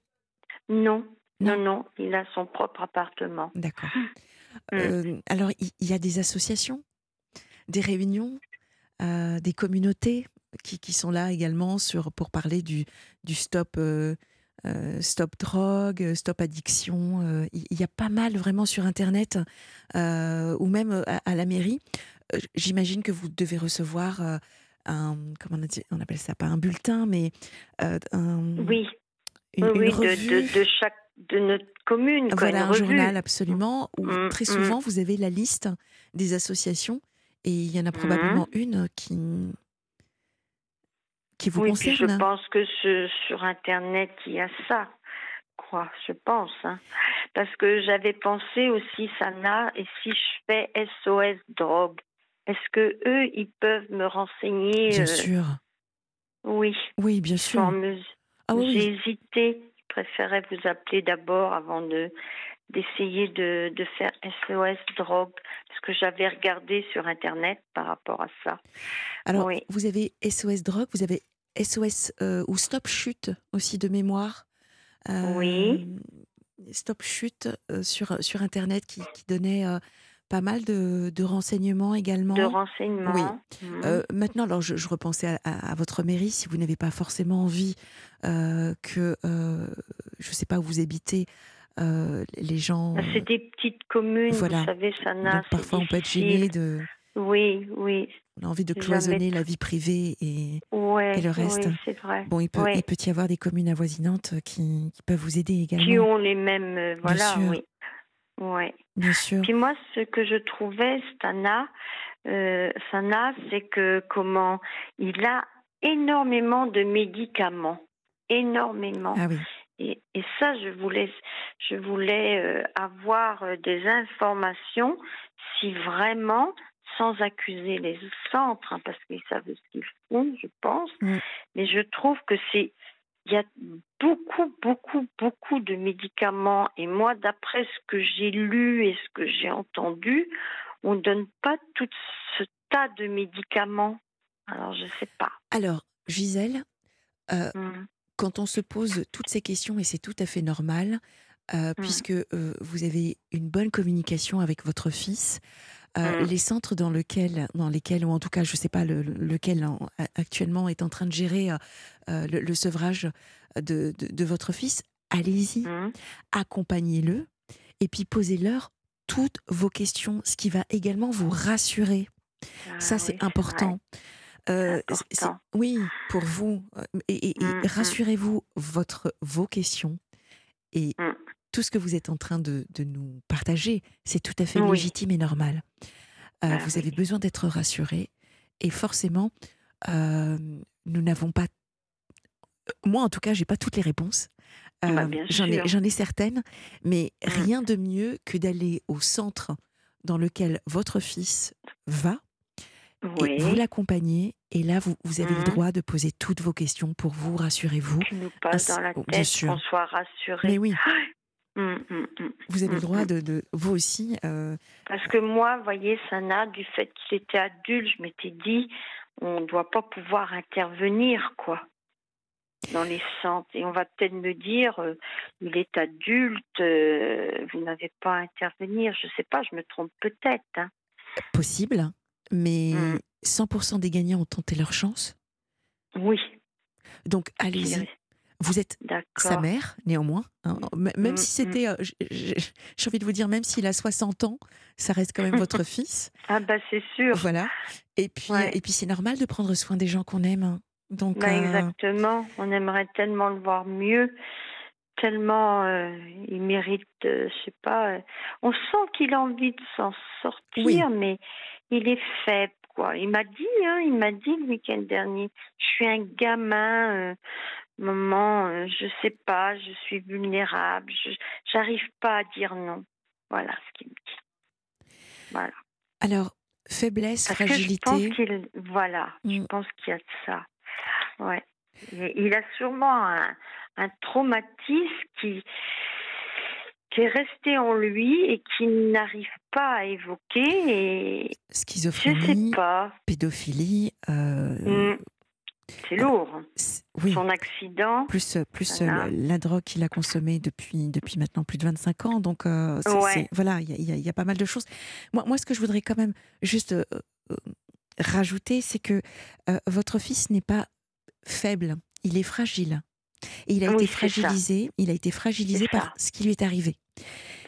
Non, non, non, il a son propre appartement. D'accord. Mm. alors il y, a des associations, des réunions, des communautés? Qui, qui, sont là également sur, pour parler du, du stop, euh, euh, stop drogue, stop addiction. Euh, il y a pas mal vraiment sur Internet ou même à, la mairie. J'imagine que vous devez recevoir un, comment on, appelle ça, pas un bulletin, mais un, oui, une, oui, de, de, chaque de notre commune. Voilà, un journal absolument où mmh, très mmh. souvent vous avez la liste des associations et il y en a probablement mmh. une qui vous oui, je pense que sur Internet, il y a ça, quoi, je pense. Hein. Parce que j'avais pensé aussi, Sana, et si je fais SOS drogue, est-ce que eux, ils peuvent me renseigner Bien euh, sûr. Oui. Oui, bien sûr. Ah, oui. J'ai hésité. Je préférais vous appeler d'abord avant de d'essayer de, de, faire SOS drogue, parce que j'avais regardé sur Internet par rapport à ça. Alors, oui. vous avez SOS drogue, vous avez SOS euh, ou Stop Chute aussi de mémoire. oui. Euh, Stop Chute euh, sur, sur Internet qui, qui donnait pas mal de, de, renseignements également. De renseignements. Oui. Mmh. maintenant, alors je, repensais à, votre mairie, si vous n'avez pas forcément envie que, je ne sais pas où vous habitez, les gens. Bah, c'est des petites communes, vous savez, ça n'a. Parfois, on peut être gêné de. Oui, oui. On a envie de cloisonner la vie privée et, le reste. Oui, c'est vrai. Bon, il peut, il peut y avoir des communes avoisinantes qui, qui, peuvent vous aider également. Qui ont les mêmes. Euh, voilà, oui. Ouais. Bien sûr. Puis moi, ce que je trouvais, Stana, euh, Sana, c'est que comment il a énormément de médicaments, énormément. Ah oui. Et, et, ça, je voulais, je voulais euh, avoir euh, des informations si vraiment sans accuser les centres, hein, parce qu'ils savent ce qu'ils font, je pense. Mm. Mais je trouve que c'est il y a beaucoup, beaucoup, beaucoup de médicaments. Et moi, d'après ce que j'ai lu et ce que j'ai entendu, on ne donne pas tout ce tas de médicaments. Alors, je ne sais pas. Alors, Gisèle, euh, mm. Quand on se pose toutes ces questions, et c'est tout à fait normal, euh, mm. puisque euh, vous avez une bonne communication avec votre fils, euh, mmh. les centres dans, lequel, dans lesquels, ou en tout cas, je ne sais pas lequel actuellement est en train de gérer le, sevrage de, de, votre fils, allez-y, mmh. accompagnez-le et puis posez-leur toutes vos questions, ce qui va également vous rassurer. Ah Ça, c'est important. Oui, pour vous. Et, mmh, rassurez-vous, votre, vos questions et tout ce que vous êtes en train de, nous partager, c'est tout à fait légitime et normal. Euh, ah vous avez besoin d'être rassuré et forcément, euh, nous n'avons pas. Moi, en tout cas, j'ai pas toutes les réponses. Bah, j'en ai, certaines, mais mmh. rien de mieux que d'aller au centre dans lequel votre fils va. Et vous l'accompagnez et là vous, vous avez le mmh. droit de poser toutes vos questions pour vous, rassurez-vous. Qui nous passe dans la tête, qu'on soit rassuré. Mais oui. Mmh, vous avez le droit de, de vous aussi. Euh, Parce que moi, voyez, Sana, du fait qu'il était adulte, je m'étais dit, on ne doit pas pouvoir intervenir, quoi dans les centres. Et on va peut-être me dire, euh, il est adulte, euh, vous n'avez pas à intervenir. Je ne sais pas, je me trompe peut-être. Hein. Possible, mais 100% mmh. des gagnants ont tenté leur chance. Oui. Donc allez-y. Vous êtes sa mère, néanmoins. Hein. Même mmh, si c'était, mmh. euh, j'ai envie de vous dire, même s'il a 60 ans, ça reste quand même votre fils. Ah bah c'est sûr. Voilà. Et puis, et puis c'est normal de prendre soin des gens qu'on aime. Hein. Donc, bah, euh, Exactement. On aimerait tellement le voir mieux, tellement euh, il mérite, euh, je sais pas. on sent qu'il a envie de s'en sortir, mais il est faible. Quoi. Il m'a dit, hein, il m'a dit le week-end dernier, je suis un gamin, maman, je sais pas, je suis vulnérable, je j'arrive pas à dire non. Voilà ce qu'il me dit. Voilà. Alors, faiblesse, fragilité. voilà, je mm. pense qu'il y a de ça. Ouais. Il a sûrement un, un traumatisme qui, qui est resté en lui et qui n'arrive pas à évoquer. Et Schizophrénie, pédophilie. Euh, mmh. C'est lourd. oui. Son accident. Plus, plus la, drogue qu'il a consommée depuis, depuis maintenant plus de 25 ans. Donc, euh, voilà, il y, y, a pas mal de choses. Moi, moi, ce que je voudrais quand même juste euh, rajouter, c'est que votre fils n'est pas faible, il est fragile. Et il a été fragilisé, il a été fragilisé par ce qui lui est arrivé.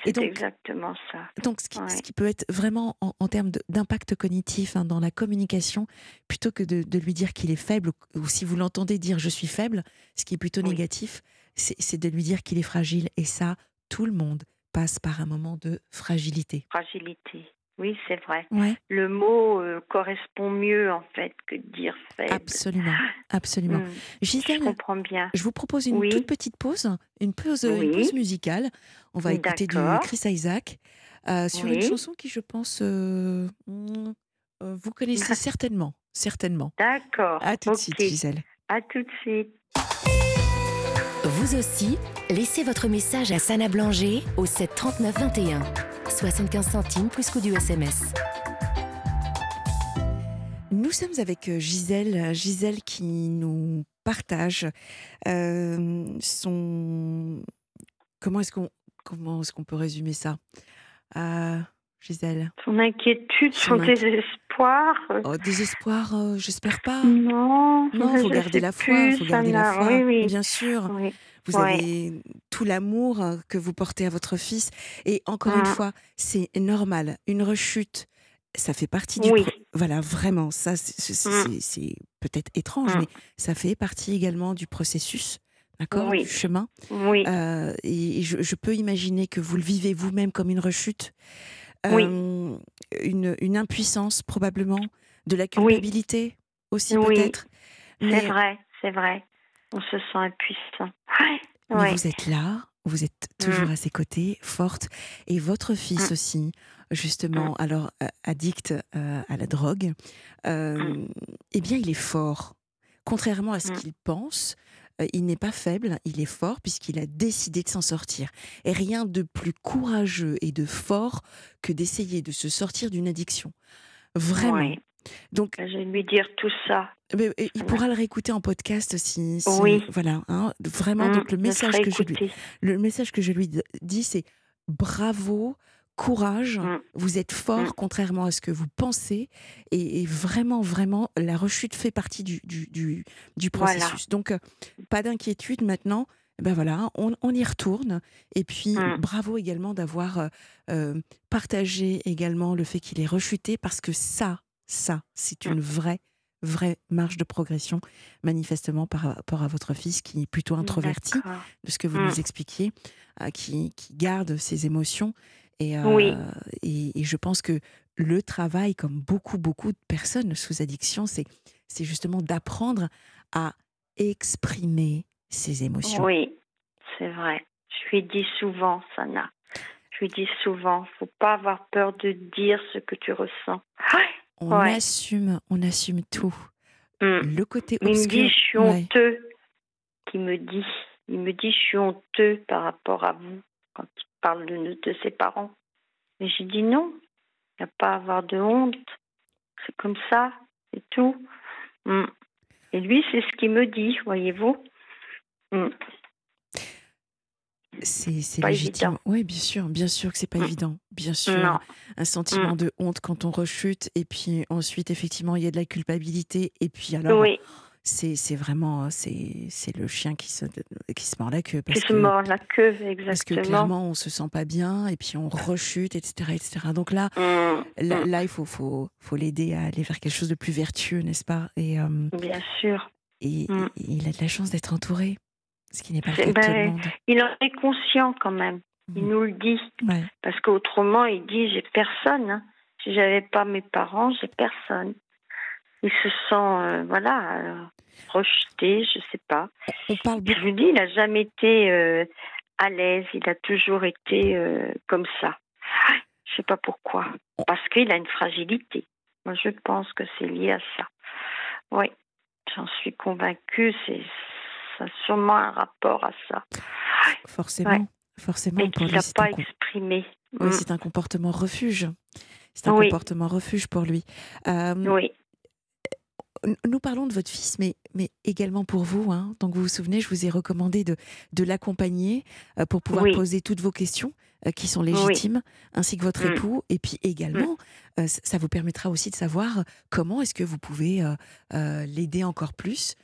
C'est exactement ça. Donc, ce qui, peut être vraiment en, termes d'impact cognitif hein, dans la communication, plutôt que de, lui dire qu'il est faible, ou, si vous l'entendez dire je suis faible, ce qui est plutôt négatif, c'est de lui dire qu'il est fragile. Et ça, tout le monde passe par un moment de fragilité. Fragilité. Oui, c'est vrai. Le mot euh, correspond mieux en fait que de dire faible. Absolument, absolument. Hmm. je comprends bien. Je vous propose une toute petite pause, une pause, musicale. On va écouter du Chris Isaac euh, sur une chanson qui, je pense, euh, hmm, vous connaissez certainement, certainement. D'accord. À tout de suite, Gisèle. À tout de suite. Vous aussi, laissez votre message à Sana Blanger au 7 39 21. 75 centimes plus coût du SMS. Nous sommes avec euh, Gisèle, Gisèle qui nous partage euh, son. Comment est-ce qu'on comment est-ce qu'on peut résumer ça, euh, Gisèle Son inquiétude, son, désespoir. Oh, désespoir, j'espère pas. Non, non, faut garder la foi, faut garder la foi, bien sûr. Oui. Vous avez tout l'amour euh, que vous portez à votre fils. Et encore une mmh. fois, c'est normal. Une rechute, ça fait partie du. Voilà, vraiment. Ça, mmh. c'est peut-être étrange, mmh. mais ça fait partie également du processus. D'accord Du chemin. Oui. Euh, et je, peux imaginer que vous le vivez vous-même comme une rechute. une, une, impuissance, probablement. De la culpabilité aussi, peut-être. C'est vrai, c'est vrai on se sent impuissant. Mais vous êtes là, vous êtes toujours mm. à ses côtés, forte, et votre fils mm. aussi, justement, mm. alors euh, addict euh, à la drogue, euh, eh bien, il est fort. Contrairement à ce qu'il pense, il n'est pas faible, il est fort puisqu'il a décidé de s'en sortir. Et rien de plus courageux et de fort que d'essayer de se sortir d'une addiction. Vraiment. Donc, je vais lui dire tout ça. il pourra le réécouter en podcast si, oui. Voilà, hein, vraiment. Mmh, donc le message que je lui, le message que je lui dis, c'est bravo, courage. Mmh. Vous êtes fort, mmh. contrairement à ce que vous pensez, et, vraiment, vraiment, la rechute fait partie du du, du, processus. Donc, euh, pas d'inquiétude maintenant. Ben voilà, on, on, y retourne. Et puis, bravo également d'avoir euh, euh, partagé également le fait qu'il est rechuté, parce que ça, ça, c'est une vraie, vraie marge de progression, manifestement par rapport à votre fils qui est plutôt introverti, de ce que vous nous mmh. expliquiez, euh, qui, garde ses émotions. Et, euh, et, je pense que le travail, comme beaucoup, beaucoup de personnes sous addiction, c'est, justement d'apprendre à exprimer ses émotions. Oui, c'est vrai. Je lui dis souvent, Sana. Je lui dis souvent, faut pas avoir peur de dire ce que tu ressens. On assume, on assume tout. Mm. Le côté obscur. Il me dit, je suis honteux. Qui me dit, il me dit, je suis honteux par rapport à vous quand il parle de, de ses parents. Mais j'ai dit non, il n'y a pas à avoir de honte. C'est comme ça, c'est tout. Mm. Et lui, c'est ce qu'il me dit, voyez-vous. Mm. C'est légitime. Oui, bien sûr, bien sûr que c'est pas mm. évident. Bien sûr, un sentiment de honte quand on rechute, et puis ensuite, effectivement, il y a de la culpabilité, et puis alors, oui. c'est vraiment c'est le chien qui se qui se mord la queue parce qui se mord la queue exactement parce que clairement on se sent pas bien et puis on rechute etc etc donc là mmh, mmh. là, il faut faut faut l'aider à aller vers quelque chose de plus vertueux n'est-ce pas? Et bien sûr. et, mmh. il a de la chance d'être entouré ce qui n'est pas le cas de tout le ben, monde il en est conscient quand même il nous le dit parce qu'autrement il dit j'ai personne hein. si j'avais pas mes parents j'ai personne il se sent, euh, voilà, euh, rejeté, je sais pas. On parle Je vous dis, il n'a jamais été euh, à l'aise, il a toujours été comme ça. Je sais pas pourquoi. Parce qu'il a une fragilité. Moi, je pense que c'est lié à ça. Oui, j'en suis convaincue. C'est ça a sûrement un rapport à ça. Forcément, forcément. Et qu'il n'a pas exprimé. Oui, mm. c'est un comportement refuge. C'est un comportement refuge pour lui. oui nous parlons de votre fils, mais, mais également pour vous. Hein. Donc vous vous souvenez, je vous ai recommandé de, de l'accompagner euh, pour pouvoir poser toutes vos questions euh, qui sont légitimes, ainsi que votre mm. époux. Et puis également, mm. euh, ça vous permettra aussi de savoir comment est-ce que vous pouvez l'aider encore plus.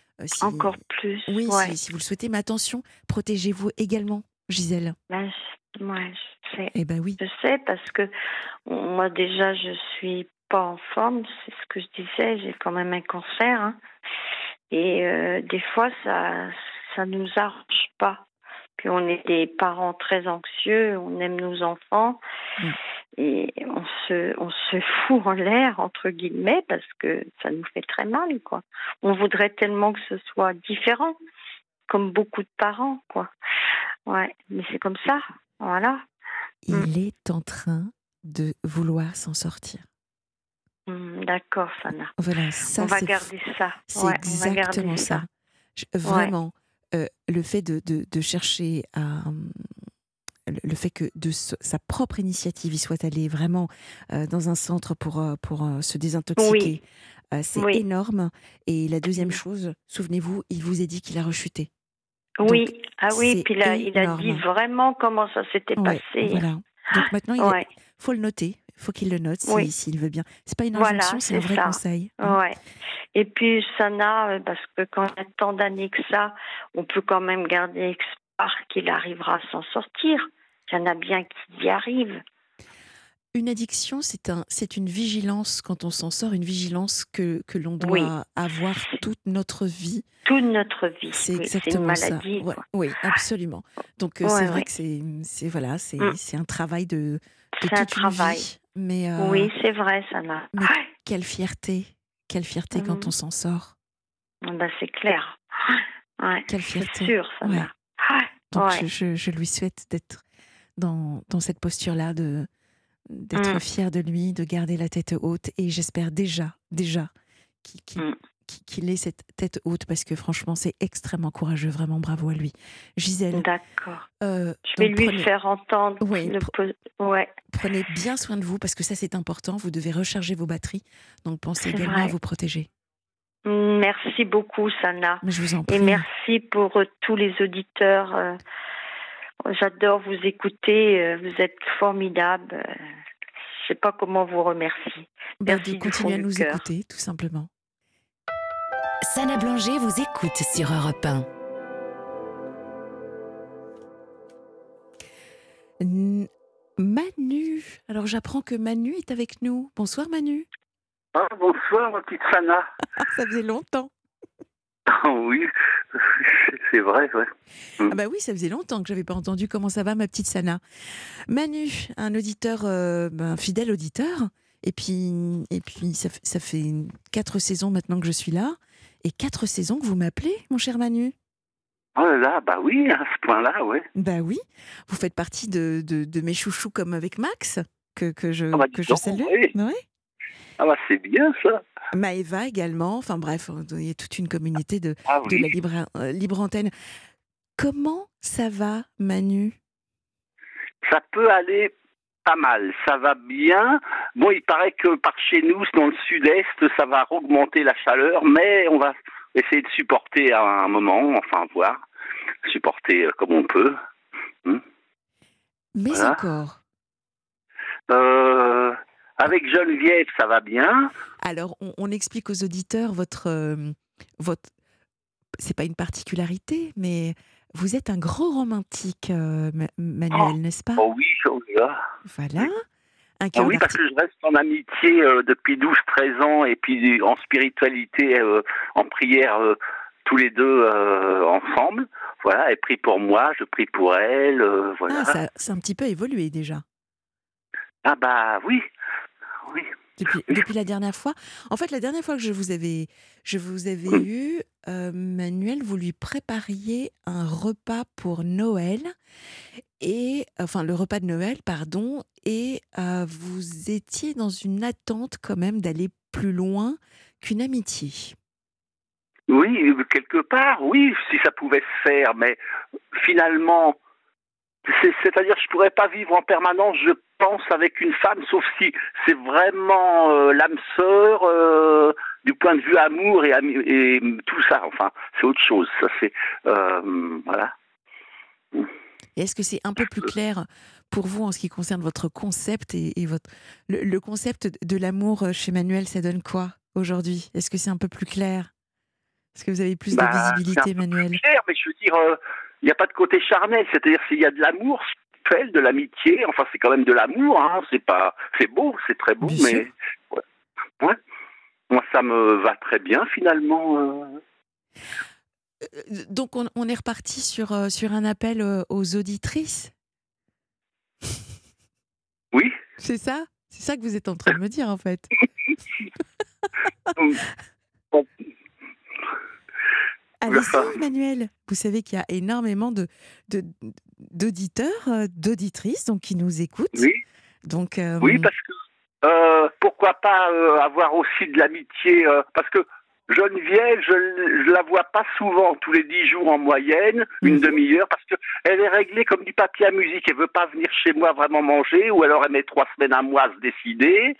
Encore plus. Oui, si, vous le souhaitez. Mais attention, protégez-vous également, Gisèle. Ben, je sais. Eh ben oui. Je sais parce que moi déjà, je suis pas en forme, c'est ce que je disais, j'ai quand même un cancer. Hein. Et euh, des fois, ça ça nous arrange pas. Puis on est des parents très anxieux, on aime nos enfants mm. et on se on se fout en l'air entre guillemets parce que ça nous fait très mal quoi. On voudrait tellement que ce soit différent, comme beaucoup de parents quoi. Ouais, mais c'est comme ça, voilà. Il mm. est en train de vouloir s'en sortir. Mmh, d'accord, Sana. Voilà, ça, on va garder ça. C'est exactement ça. vraiment, euh, le fait de, de, chercher à. Le fait que de sa propre initiative, il soit allé vraiment euh, dans un centre pour, euh, pour se désintoxiquer, c'est énorme. Et la deuxième chose, souvenez-vous, il vous a dit qu'il a rechuté. Oui, ah oui, puis là, il a dit vraiment comment ça s'était passé. Voilà. Donc maintenant, il faut le noter faut qu'il le note s'il veut bien. C'est pas une injonction, c'est un vrai conseil. Hein. Ouais. Et puis Sana, euh, parce que quand y a tant d'années que ça, on peut quand même garder espoir qu'il arrivera à s'en sortir. Il y en a bien qui y arrivent. Une addiction, c'est un, c'est une vigilance quand on s'en sort, une vigilance que, que l'on doit avoir toute notre vie. Toute notre vie. C'est exactement une maladie, ça. oui, absolument. Donc euh, c'est vrai que c'est, voilà, c'est, mm. un travail de, de toute un travail. vie. Mais euh, oui, c'est vrai, ça m'a. Quelle fierté, quelle fierté quand mmh. on s'en sort. Bah, c'est clair. Ouais, quelle fierté. sûr, ça ouais. Donc je, je, lui souhaite d'être dans, dans cette posture-là, de d'être mmh. fier de lui, de garder la tête haute. Et j'espère déjà, déjà, qu'il mmh qu'il ait cette tête haute parce que franchement, c'est extrêmement courageux. Vraiment, bravo à lui. Gisèle. D'accord. Euh, je vais lui faire entendre. ouais. Prenez bien soin de vous parce que ça, c'est important. Vous devez recharger vos batteries. Donc, pensez également à vous protéger. Merci beaucoup, Sana. je vous en prie. Et merci pour euh, tous les auditeurs. Euh, j'adore vous écouter. Vous êtes formidables. Je ne sais pas comment vous remercier. Ben, merci de continuer à nous écouter, tout simplement. Sana Blanger vous écoute sur Europe 1. Manu. Alors j'apprends que Manu est avec nous. Bonsoir Manu. Ah, bonsoir ma petite Sana. Ça faisait longtemps. Ah oui, c'est vrai, ouais. Ah bah oui, ça faisait longtemps que j'avais pas entendu comment ça va ma petite Sana? Manu, un auditeur, euh, ben, un fidèle auditeur. Et puis, et puis ça, ça, fait quatre saisons maintenant que je suis là et quatre saisons que vous m'appelez, mon cher Manu? Oh là bah oui, à ce point-là, ouais. Bah oui, vous faites partie de, de, mes chouchous comme avec Max, que, que je, ah bah, que je salue. Ah bah c'est bien ça. Maëva également, enfin bref, il y a toute une communauté de, ah de la libre, euh, libre antenne. Comment ça va, Manu? Ça peut aller pas mal, ça va bien. Bon, il paraît que par chez nous, dans le sud-est, ça va augmenter la chaleur, mais on va essayer de supporter à un moment, enfin voir, supporter euh, comme on peut. Hmm. Mais encore euh, Avec Geneviève, ça va bien. Alors, on, explique aux auditeurs votre... Euh, votre c'est pas une particularité, mais vous êtes un gros romantique, euh, Manuel, oh. n'est-ce pas? oh oui, oh Voilà. Un ah oui, parce que je reste en amitié euh, depuis 12-13 ans et puis en spiritualité, euh, en prière, tous les deux ensemble. Voilà, elle prie pour moi, je prie pour elle. voilà. Ah, ça, c'est un petit peu évolué déjà. Ah bah oui, oui. Depuis, la dernière fois. En fait, la dernière fois que je vous avais, je vous avais eu, euh, Manuel, vous lui prépariez un repas pour Noël et enfin le repas de Noël, pardon, et euh, vous étiez dans une attente quand même d'aller plus loin qu'une amitié. Oui, quelque part, oui, si ça pouvait se faire, mais finalement, c'est-à-dire, je pourrais pas vivre en permanence, je pense, avec une femme, sauf si c'est vraiment euh, l'âme sœur euh, du point de vue amour et, et tout ça. Enfin, c'est autre chose. Ça, c'est euh, voilà. Est-ce que c'est un peu plus clair pour vous en ce qui concerne votre concept et, votre le, concept de l'amour chez Manuel, ça donne quoi aujourd'hui? Est-ce que c'est un peu plus clair? Est-ce que vous avez plus de bah, visibilité, Manuel plus clair, mais je veux dire il n'y a pas de côté charnel. C'est-à-dire s'il y a de l'amour de l'amitié, enfin c'est quand même de l'amour. Hein, c'est pas, c'est beau, c'est très beau, mais ouais. moi ça me va très bien finalement. Euh. Euh, donc on, est reparti sur, euh, sur un appel aux auditrices? Oui. C'est ça? C'est ça que vous êtes en train de me dire en fait. Allez-y, Emmanuel? Vous savez qu'il y a énormément de, d'auditeurs, euh, d'auditrices donc, qui nous écoutent. Oui. Donc, euh, Oui, parce que euh, pourquoi pas avoir aussi de l'amitié Parce que Geneviève, je ne la vois pas souvent, tous les dix jours en moyenne, une mhm. demi-heure, parce qu'elle est réglée comme du papier à musique. Elle veut pas venir chez moi vraiment manger, ou alors elle met trois semaines à moi à se décider.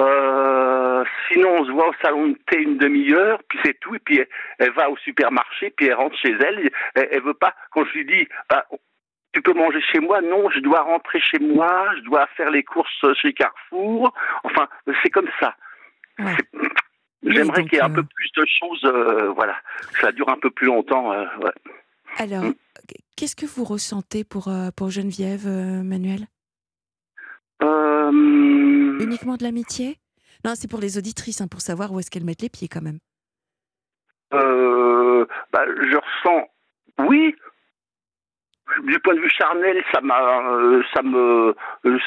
Euh, sinon, on se voit au salon de thé une demi-heure, puis c'est tout. Et puis elle, va au supermarché, puis elle rentre chez elle. Elle, elle veut pas. Quand je lui dis, bah, tu peux manger chez moi? Non, je dois rentrer chez moi. Je dois faire les courses chez Carrefour. Enfin, c'est comme ça. J'aimerais qu'il y ait un peu euh, plus de choses. Euh, voilà, ça dure un peu plus longtemps. Ouais. Alors, mm. qu'est-ce que vous ressentez pour pour Geneviève, Manuel? Uniquement de l'amitié? Non, c'est pour les auditrices, hein, pour savoir où est-ce qu'elles mettent les pieds quand même. Euh, bah, je ressens, oui. Du point de vue charnel, ça m'a, euh, ça me, euh,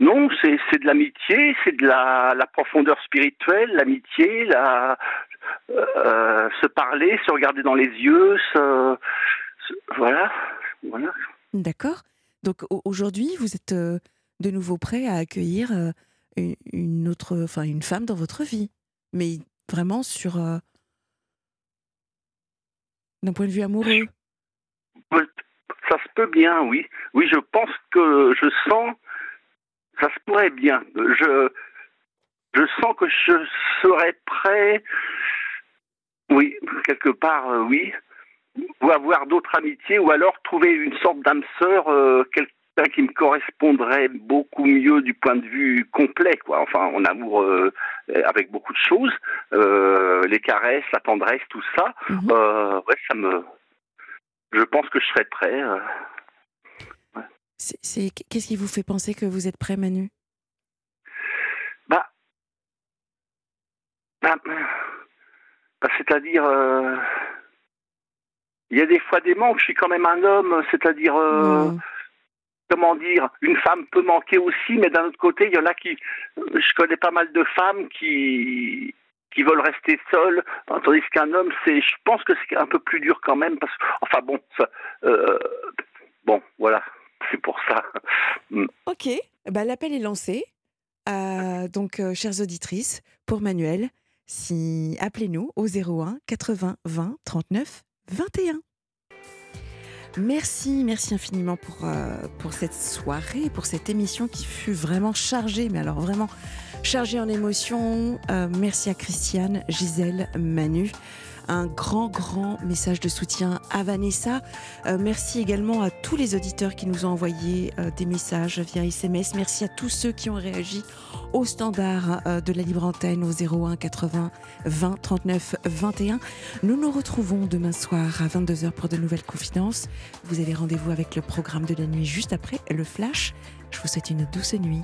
non, c'est, de l'amitié, c'est de la, profondeur spirituelle, l'amitié, la, se parler, se regarder dans les yeux, voilà, voilà. D'accord. Donc aujourd'hui, vous êtes de nouveau prêt à accueillir une autre, enfin une femme dans votre vie, mais vraiment sur euh, d'un point de vue amoureux. Ça se peut bien, oui. Oui, je pense que je sens, ça se pourrait bien. Je, je sens que je serais prêt, oui, quelque part, euh, oui, ou avoir d'autres amitiés, ou alors trouver une sorte d'âme sœur, euh, qui me correspondrait beaucoup mieux du point de vue complet, quoi. Enfin, en amour euh, avec beaucoup de choses, euh, les caresses, la tendresse, tout ça. Mhm. Euh, ouais, ça me. Je pense que je serais prêt. C'est qu'est-ce qui vous fait penser que vous êtes prêt, Manu? Bah, bah, bah c'est-à-dire. Il y a des fois des manques. Je suis quand même un homme, c'est-à-dire comment dire, une femme peut manquer aussi, mais d'un autre côté, il y en a qui, je connais pas mal de femmes qui veulent rester seuls, tandis qu'un homme, c'est, je pense que c'est un peu plus dur quand même, parce enfin bon, euh, bon, voilà, c'est pour ça. Mm. Ok, bah, l'appel est lancé. Euh, donc, euh, chères auditrices, pour Manuel, si appelez-nous au 01 80 20 39 21. Merci, merci infiniment pour, euh, pour cette soirée, pour cette émission qui fut vraiment chargée, mais alors vraiment chargée en émotions. Euh, merci à Christiane, Gisèle, Manu un grand, grand message de soutien à Vanessa. Euh, merci également à tous les auditeurs qui nous ont envoyé euh, des messages via SMS. Merci à tous ceux qui ont réagi au standard euh, de la libre antenne au 01 80 20 39 21. Nous nous retrouvons demain soir à 22h pour de nouvelles confidences. Vous avez rendez-vous avec le programme de la nuit juste après le flash. Je vous souhaite une douce nuit.